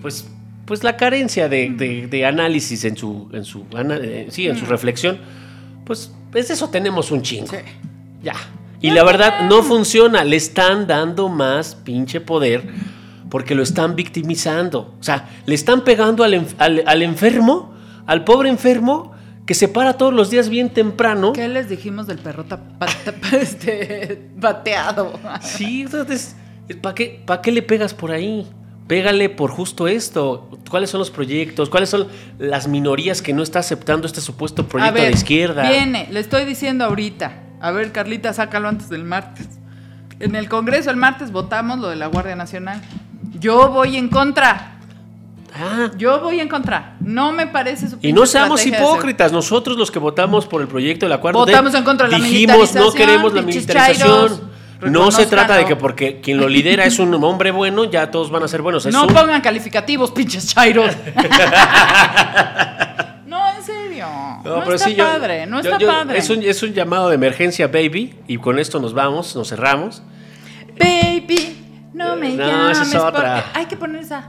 pues, pues la carencia de, de- de análisis en su, en su, eh, sí, en su reflexión, pues, pues eso tenemos un chingo. Sí. Ya. Y la verdad no funciona, le están dando más pinche poder porque lo están victimizando. O sea, le están pegando al, al- al enfermo, al pobre enfermo, que se para todos los días bien temprano. ¿Qué les dijimos del perro tap- pa- tap- este, bateado? Sí, entonces, ¿para qué, ¿para qué le pegas por ahí? Pégale por justo esto. ¿Cuáles son los proyectos? ¿Cuáles son las minorías que no está aceptando este supuesto proyecto de izquierda? Viene, le estoy diciendo ahorita. A ver, Carlita, sácalo antes del martes. En el Congreso el martes votamos lo de la Guardia Nacional. Yo voy en contra. Ah, Yo voy en contra. No me parece su Y no seamos de hipócritas, nosotros los que votamos por el proyecto del acuerdo Votamos en contra de la dijimos no queremos la militarización. chairos. No se trata de que porque quien lo lidera es un hombre bueno, ya todos van a ser buenos. Es No un- pongan calificativos, pinches chairos. no, en serio. No, pero está sí, yo- padre, no yo- está yo- padre. Es un, es un llamado de emergencia, baby, y con esto nos vamos, nos cerramos. Baby, no me No, llames esa es otra. hay que poner esa.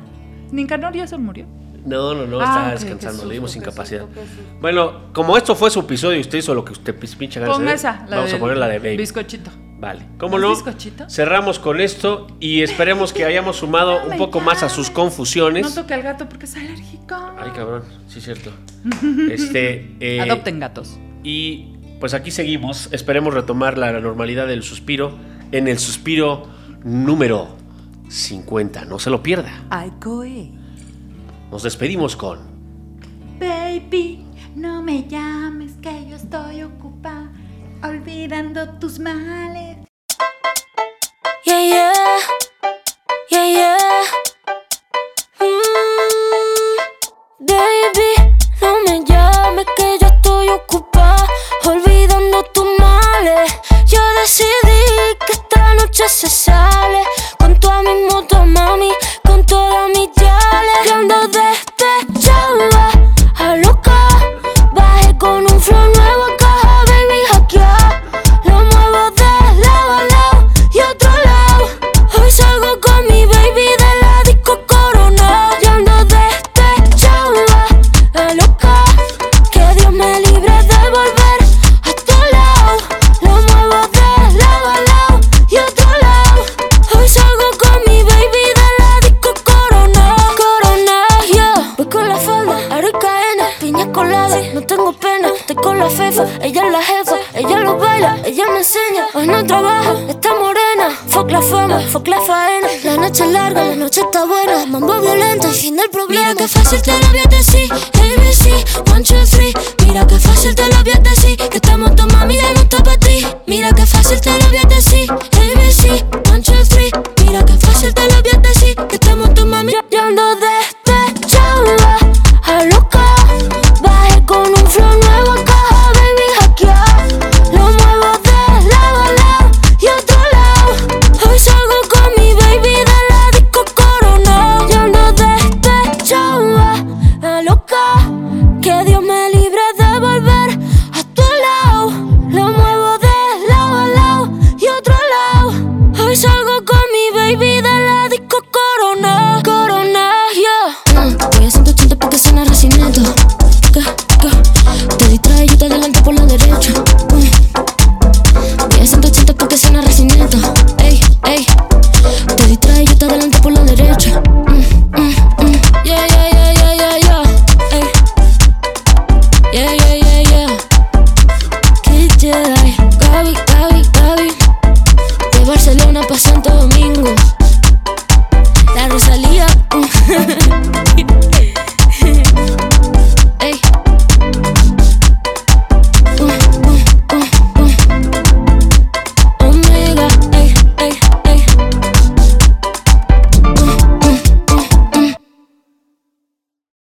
Nicanor ya se murió. No, no, no, Ah, estaba ok, descansando, le dimos incapacidad. susto. Bueno, como esto fue su episodio y usted hizo lo que usted pinche de esa, la vamos de a poner la de Baby. Bizcochito. Vale, ¿cómo ¿Es no? bizcochito? Cerramos con esto y esperemos que hayamos sumado un poco más a sus confusiones. No toque al gato porque es alérgico. Ay, cabrón, sí es cierto. Este, eh, Adopten gatos. Y pues aquí seguimos. Esperemos retomar la normalidad del suspiro en el suspiro número 50. No se lo pierda. Ay, coe. Nos despedimos con. Baby, no me llames que yo estoy ocupada olvidando tus males. Yeah, yeah. Yeah, yeah.